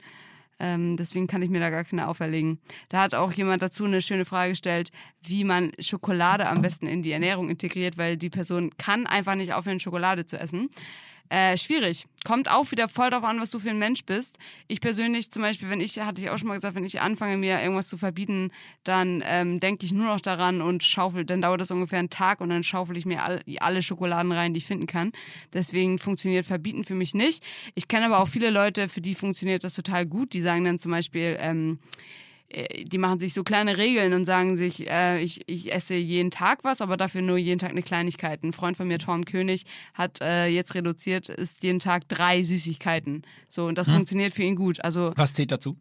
Ähm, deswegen kann ich mir da gar keine auferlegen. Da hat auch jemand dazu eine schöne Frage gestellt, wie man Schokolade am besten in die Ernährung integriert, weil die Person kann einfach nicht aufhören, Schokolade zu essen. Äh, schwierig. Kommt auch wieder voll darauf an, was du für ein Mensch bist. Ich persönlich zum Beispiel, wenn ich, hatte ich auch schon mal gesagt, wenn ich anfange, mir irgendwas zu verbieten, dann ähm, denke ich nur noch daran und schaufel, dann dauert das ungefähr einen Tag und dann schaufel ich mir all, alle Schokoladen rein, die ich finden kann. Deswegen funktioniert Verbieten für mich nicht. Ich kenne aber auch viele Leute, für die funktioniert das total gut. Die sagen dann zum Beispiel, ähm, äh, die machen sich so kleine Regeln und sagen sich, äh, ich, ich esse jeden Tag was, aber dafür nur jeden Tag eine Kleinigkeit. Ein Freund von mir, Tom König, hat äh, jetzt reduziert, isst jeden Tag drei Süßigkeiten. So, und das funktioniert für ihn gut. Also, Was zählt dazu?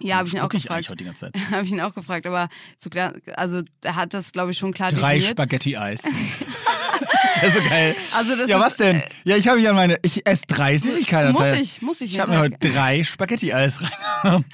ja, habe ich ihn auch ich gefragt. heute die ganze Zeit. Habe ich ihn auch gefragt, aber so klar, also er hat das, glaube ich, schon klar Drei definiert. Spaghetti-Eis. wäre so geil. Also das ja, ist, was denn? äh, Ja, ich habe ja meine, ich esse drei Süßigkeiten. Muss ich, muss ich. Ich habe mir heute drei Spaghetti-Eis rein.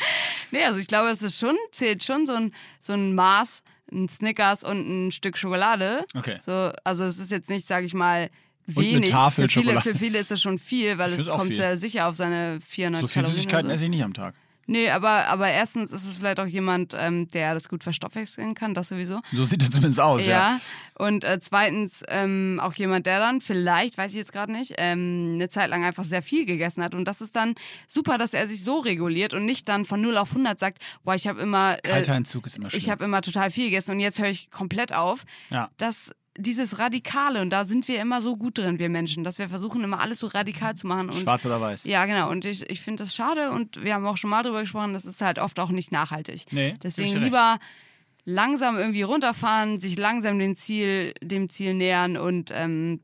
Nee, also ich glaube, es ist schon, zählt schon so ein, so ein Maß, ein Snickers und ein Stück Schokolade. Okay. So, also es ist jetzt nicht, sage ich mal, wenig. Für, viele, Schokolade. für viele ist das schon viel, weil es kommt viel. sicher auf seine 400 So viel Kalorien Süßigkeiten so. esse ich nicht am Tag. Nee, aber, aber erstens ist es vielleicht auch jemand, ähm, der das gut verstoffwechseln kann, das sowieso. So sieht er zumindest aus, ja. Ja. Und äh, zweitens ähm, auch jemand, der dann vielleicht, weiß ich jetzt gerade nicht, ähm, eine Zeit lang einfach sehr viel gegessen hat. Und das ist dann super, dass er sich so reguliert und nicht dann von 0 auf 100 sagt, boah, ich habe immer, äh, Kalter Entzug ist immer schlimm. ich habe immer total viel gegessen und jetzt höre ich komplett auf. Ja. Das, dieses Radikale, und da sind wir immer so gut drin, wir Menschen, dass wir versuchen immer alles so radikal zu machen. Und Schwarz oder weiß? ja, genau. Und ich, ich finde das schade und wir haben auch schon mal drüber gesprochen, das ist halt oft auch nicht nachhaltig. Nee, Deswegen lieber langsam irgendwie runterfahren, sich langsam dem Ziel, dem Ziel nähern und ähm,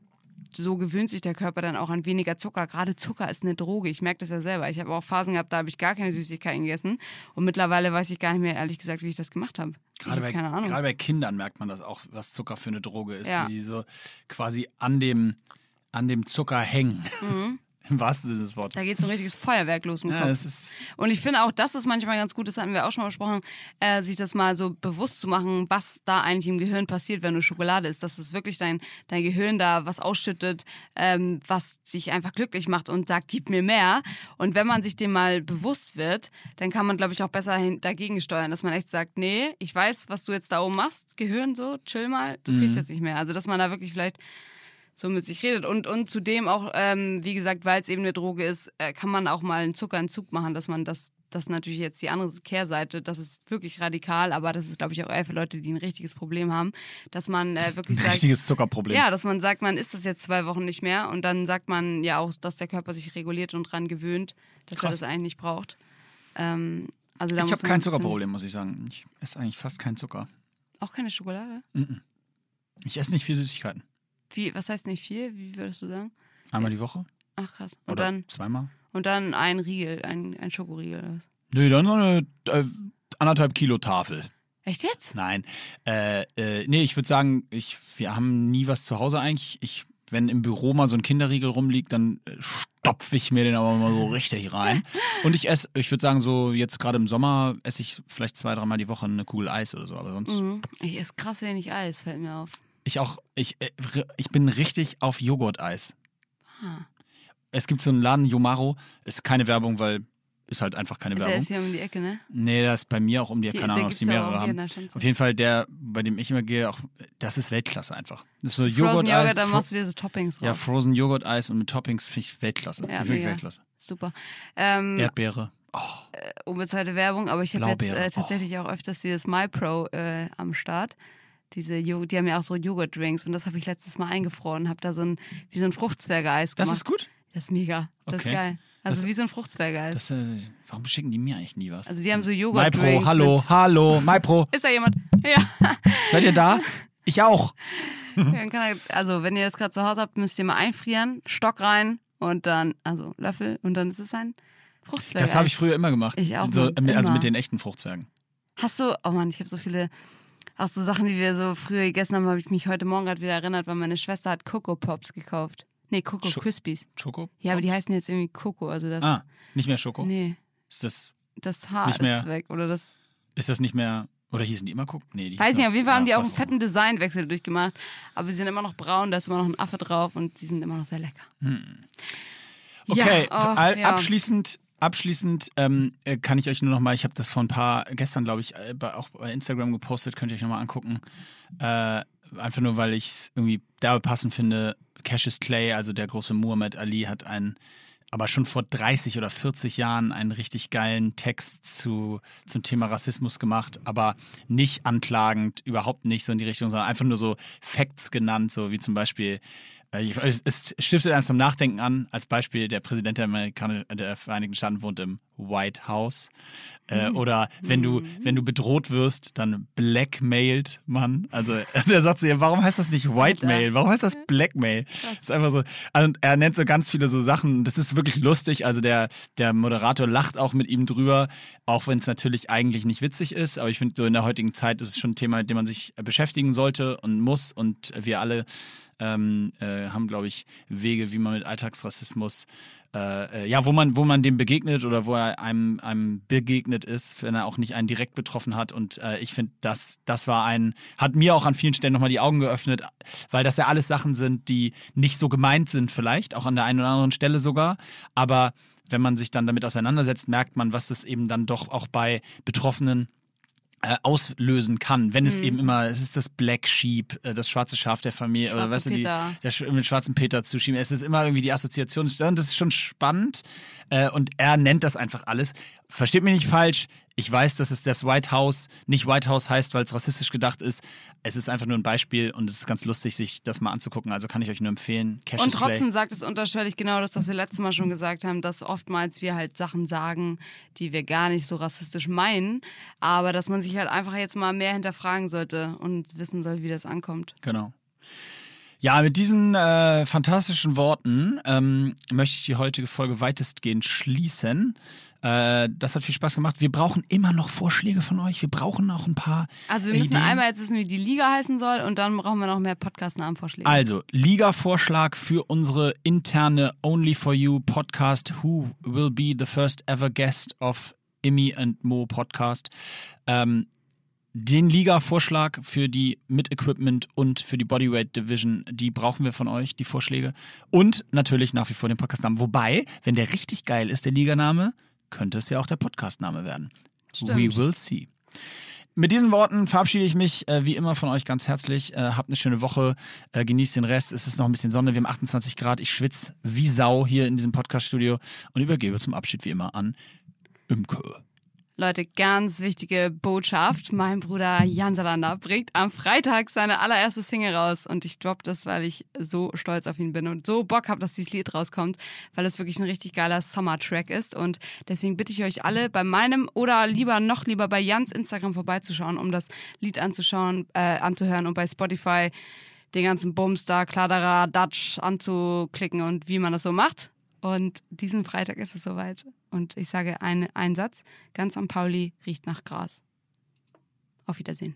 so gewöhnt sich der Körper dann auch an weniger Zucker. Gerade Zucker ist eine Droge. Ich merke das ja selber. Ich habe auch Phasen gehabt, da habe ich gar keine Süßigkeiten gegessen. Und mittlerweile weiß ich gar nicht mehr, ehrlich gesagt, wie ich das gemacht habe. Gerade bei, gerade bei Kindern merkt man das auch, was Zucker für eine Droge ist. Ja. Wie die so quasi an dem, an dem Zucker hängen. Im wahrsten Sinne des Wortes. Mhm. Da geht so ein richtiges Feuerwerk los im Ja, Kopf. das ist. Und ich finde auch, das ist manchmal ganz gut, das hatten wir auch schon mal besprochen, äh, sich das mal so bewusst zu machen, was da eigentlich im Gehirn passiert, wenn du Schokolade isst. Dass es wirklich dein, dein Gehirn da was ausschüttet, ähm, was sich einfach glücklich macht und sagt, gib mir mehr. Und wenn man sich dem mal bewusst wird, dann kann man, glaube ich, auch besser hin, dagegen steuern, dass man echt sagt, nee, ich weiß, was du jetzt da oben machst, Gehirn so, chill mal, du kriegst jetzt nicht mehr. Also, dass man da wirklich vielleicht so mit sich redet. Und, und zudem auch, ähm, wie gesagt, weil es eben eine Droge ist, äh, kann man auch mal einen Zuckerentzug machen, dass man das, das natürlich jetzt die andere Kehrseite, das ist wirklich radikal, aber das ist, glaube ich, auch eher für Leute, die ein richtiges Problem haben, dass man äh, wirklich sagt, Richtiges Zuckerproblem. ja, dass man sagt, man isst das jetzt zwei Wochen nicht mehr und dann sagt man ja auch, dass der Körper sich reguliert und dran gewöhnt, dass er Krass. das eigentlich nicht braucht. Ähm, also ich habe kein Zuckerproblem, muss ich sagen. Ich esse eigentlich fast keinen Zucker. Auch keine Schokolade? Ich esse nicht viel Süßigkeiten. Wie, was heißt nicht viel? Wie würdest du sagen? Einmal die Woche? Ach krass. Und Oder dann, zweimal? und dann ein Riegel, ein, ein Schokoriegel. oder was? Nee, dann so eine äh, anderthalb Kilo Tafel. Echt jetzt? Nein. Äh, äh, nee, ich würde sagen, ich, wir haben nie was zu Hause eigentlich. Ich, wenn im Büro mal so ein Kinderriegel rumliegt, dann äh, stopfe ich mir den aber mal so richtig rein. Und ich esse, ich würde sagen, so jetzt gerade im Sommer esse ich vielleicht zwei, dreimal die Woche eine Kugel Eis oder so. Aber sonst. Mhm. Ich esse krass wenig Eis, fällt mir auf. Ich auch, ich, äh, ich bin richtig auf Joghurt-Eis. Ah. Es gibt so einen Laden, Yomaro, ist keine Werbung, weil ist halt einfach keine Der Werbung. ist hier um die Ecke, ne? Nee, das ist bei mir auch um die, Hier- keine der Ahnung, ob sie ja mehrere haben. der. Auf jeden Fall der, bei dem ich immer gehe, auch, das ist Weltklasse einfach. Das ist so Frozen Joghurt, Joghurt, dann Fro- machst du dir so Toppings Ja, drauf. Frozen Joghurt Eis und mit Toppings finde ich Weltklasse. Ja, Finde ich. Weltklasse. Super. Ähm, Erdbeere. Oh, unbezahlte Werbung, aber ich habe jetzt äh, tatsächlich auch öfters dieses MyPro äh, am Start. Diese, die haben ja auch so Joghurt-Drinks und das habe ich letztes Mal eingefroren. Habe da so ein, wie so ein Fruchtzwerge-Eis das gemacht. ist gut. Das ist mega. Das Okay. ist geil. Also Das- wie so ein Fruchtzwerge-Eis. Das, äh, warum schicken die mir eigentlich nie was? Also die haben so Joghurt-Drinks. MyPro, hallo, mit- hallo, MyPro. Ist da jemand? Ja. Seid ihr da? Ich auch. Er, also wenn ihr das gerade zu Hause habt, müsst ihr mal einfrieren, Stock rein und dann, also Löffel und dann ist es ein Fruchtzwerge. Das habe ich früher immer gemacht. Ich auch, So, also immer. mit den echten Fruchtzwergen. Hast du, oh Mann, ich habe so viele, auch so Sachen, die wir so früher gegessen haben, habe ich mich heute Morgen gerade wieder erinnert, weil meine Schwester hat Coco Pops gekauft. Nee, Coco Scho- Crispies. Schoko? Ja, aber die heißen jetzt irgendwie Coco, also das, Ah, nicht mehr Schoko? nee, Ist, das, das Haar Nicht mehr. ist weg oder das, ist das nicht mehr, oder hießen die immer Coco? Nee, die weiß nicht, auf jeden Fall haben die auch einen fetten Designwechsel durchgemacht, aber sie sind immer noch braun, da ist immer noch ein Affe drauf und die sind immer noch sehr lecker. Okay, Ja, oh, ja. abschließend, abschließend ähm, äh, kann ich euch nur noch mal, ich habe das vor ein paar, gestern glaube ich, äh, bei, auch bei Instagram gepostet, könnt ihr euch noch mal angucken. Äh, einfach nur, weil ich es irgendwie derbe passend finde. Cassius Clay, also der große Muhammad Ali, hat einen, aber schon vor 30 oder 40 Jahren einen richtig geilen Text zu, zum Thema Rassismus gemacht, aber nicht anklagend, überhaupt nicht so in die Richtung, sondern einfach nur so Facts genannt, so wie zum Beispiel Es stiftet einem zum Nachdenken an. Als Beispiel, der Präsident der, Amerikaner, der Vereinigten Staaten wohnt im White House. Äh, Oder wenn du, wenn du bedroht wirst, dann blackmailt man. Also der sagt so, ja, warum heißt das nicht Whitemail? Warum heißt das Blackmail? Das ist einfach so. Also, er nennt so ganz viele so Sachen. Das ist wirklich lustig. Also der, der Moderator lacht auch mit ihm drüber, auch wenn es natürlich eigentlich nicht witzig ist. Aber ich finde, so in der heutigen Zeit ist es schon ein Thema, mit dem man sich beschäftigen sollte und muss. Und wir alle ähm, äh, haben, glaube ich, Wege, wie man mit Alltagsrassismus, äh, äh, ja, wo man, wo man dem begegnet oder wo er einem, einem begegnet ist, wenn er auch nicht einen direkt betroffen hat. Und äh, ich finde, das, das war ein, hat mir auch an vielen Stellen nochmal die Augen geöffnet, weil das ja alles Sachen sind, die nicht so gemeint sind, vielleicht, auch an der einen oder anderen Stelle sogar. Aber wenn man sich dann damit auseinandersetzt, merkt man, was das eben dann doch auch bei Betroffenen äh, auslösen kann, wenn Mhm. es eben immer, es ist das Black Sheep, äh, das schwarze Schaf der Familie oder Schwarze weißt du, die, Peter. der mit schwarzen Peter zuschieben. Es ist immer irgendwie die Assoziation und das ist schon spannend äh, und er nennt das einfach alles. Versteht mich nicht falsch, ich weiß, dass es das White House nicht White House heißt, weil es rassistisch gedacht ist. Es ist einfach nur ein Beispiel und es ist ganz lustig, sich das mal anzugucken. Also kann ich euch nur empfehlen. Cassius Und trotzdem sagt es unterschwellig genau das, was wir letztes Mal schon gesagt haben, dass oftmals wir halt Sachen sagen, die wir gar nicht so rassistisch meinen, aber dass man sich halt einfach jetzt mal mehr hinterfragen sollte und wissen soll, wie das ankommt. Genau. Ja, mit diesen äh, fantastischen Worten ähm, möchte ich die heutige Folge weitestgehend schließen. Äh, das hat viel Spaß gemacht. Wir brauchen immer noch Vorschläge von euch. Wir brauchen noch ein paar. Also wir müssen Ideen. einmal jetzt wissen, wie die Liga heißen soll und dann brauchen wir noch mehr Podcast-Namenvorschläge. Also, Liga-Vorschlag für unsere interne Only for You Podcast. Who will be the first ever guest of Imi and Mo Podcast? Ähm, den Liga-Vorschlag für die Mit-Equipment und für die Bodyweight Division, die brauchen wir von euch, die Vorschläge. Und natürlich nach wie vor den Podcastnamen. Wobei, wenn der richtig geil ist, der Liganame, könnte es ja auch der Podcastname werden. Stimmt. We will see. Mit diesen Worten verabschiede ich mich äh, wie immer von euch ganz herzlich. Äh, habt eine schöne Woche, äh, genießt den Rest. Es ist noch ein bisschen Sonne, wir haben 28 Grad. Ich schwitze wie Sau hier in diesem Podcast-Studio und übergebe zum Abschied wie immer an Imke. Leute, ganz wichtige Botschaft. Mein Bruder Jan Salander bringt am Freitag seine allererste Single raus. Und ich droppe das, weil ich so stolz auf ihn bin und so Bock habe, dass dieses Lied rauskommt, weil es wirklich ein richtig geiler Summer-Track ist. Und deswegen bitte ich euch alle, bei meinem oder lieber noch lieber bei Jans Instagram vorbeizuschauen, um das Lied anzuschauen, äh, anzuhören und bei Spotify den ganzen Bums da, Kladera, Dutch anzuklicken und wie man das so macht. Und diesen Freitag ist es soweit. Und ich sage ein, einen Satz: Ganz am Pauli riecht nach Gras. Auf Wiedersehen.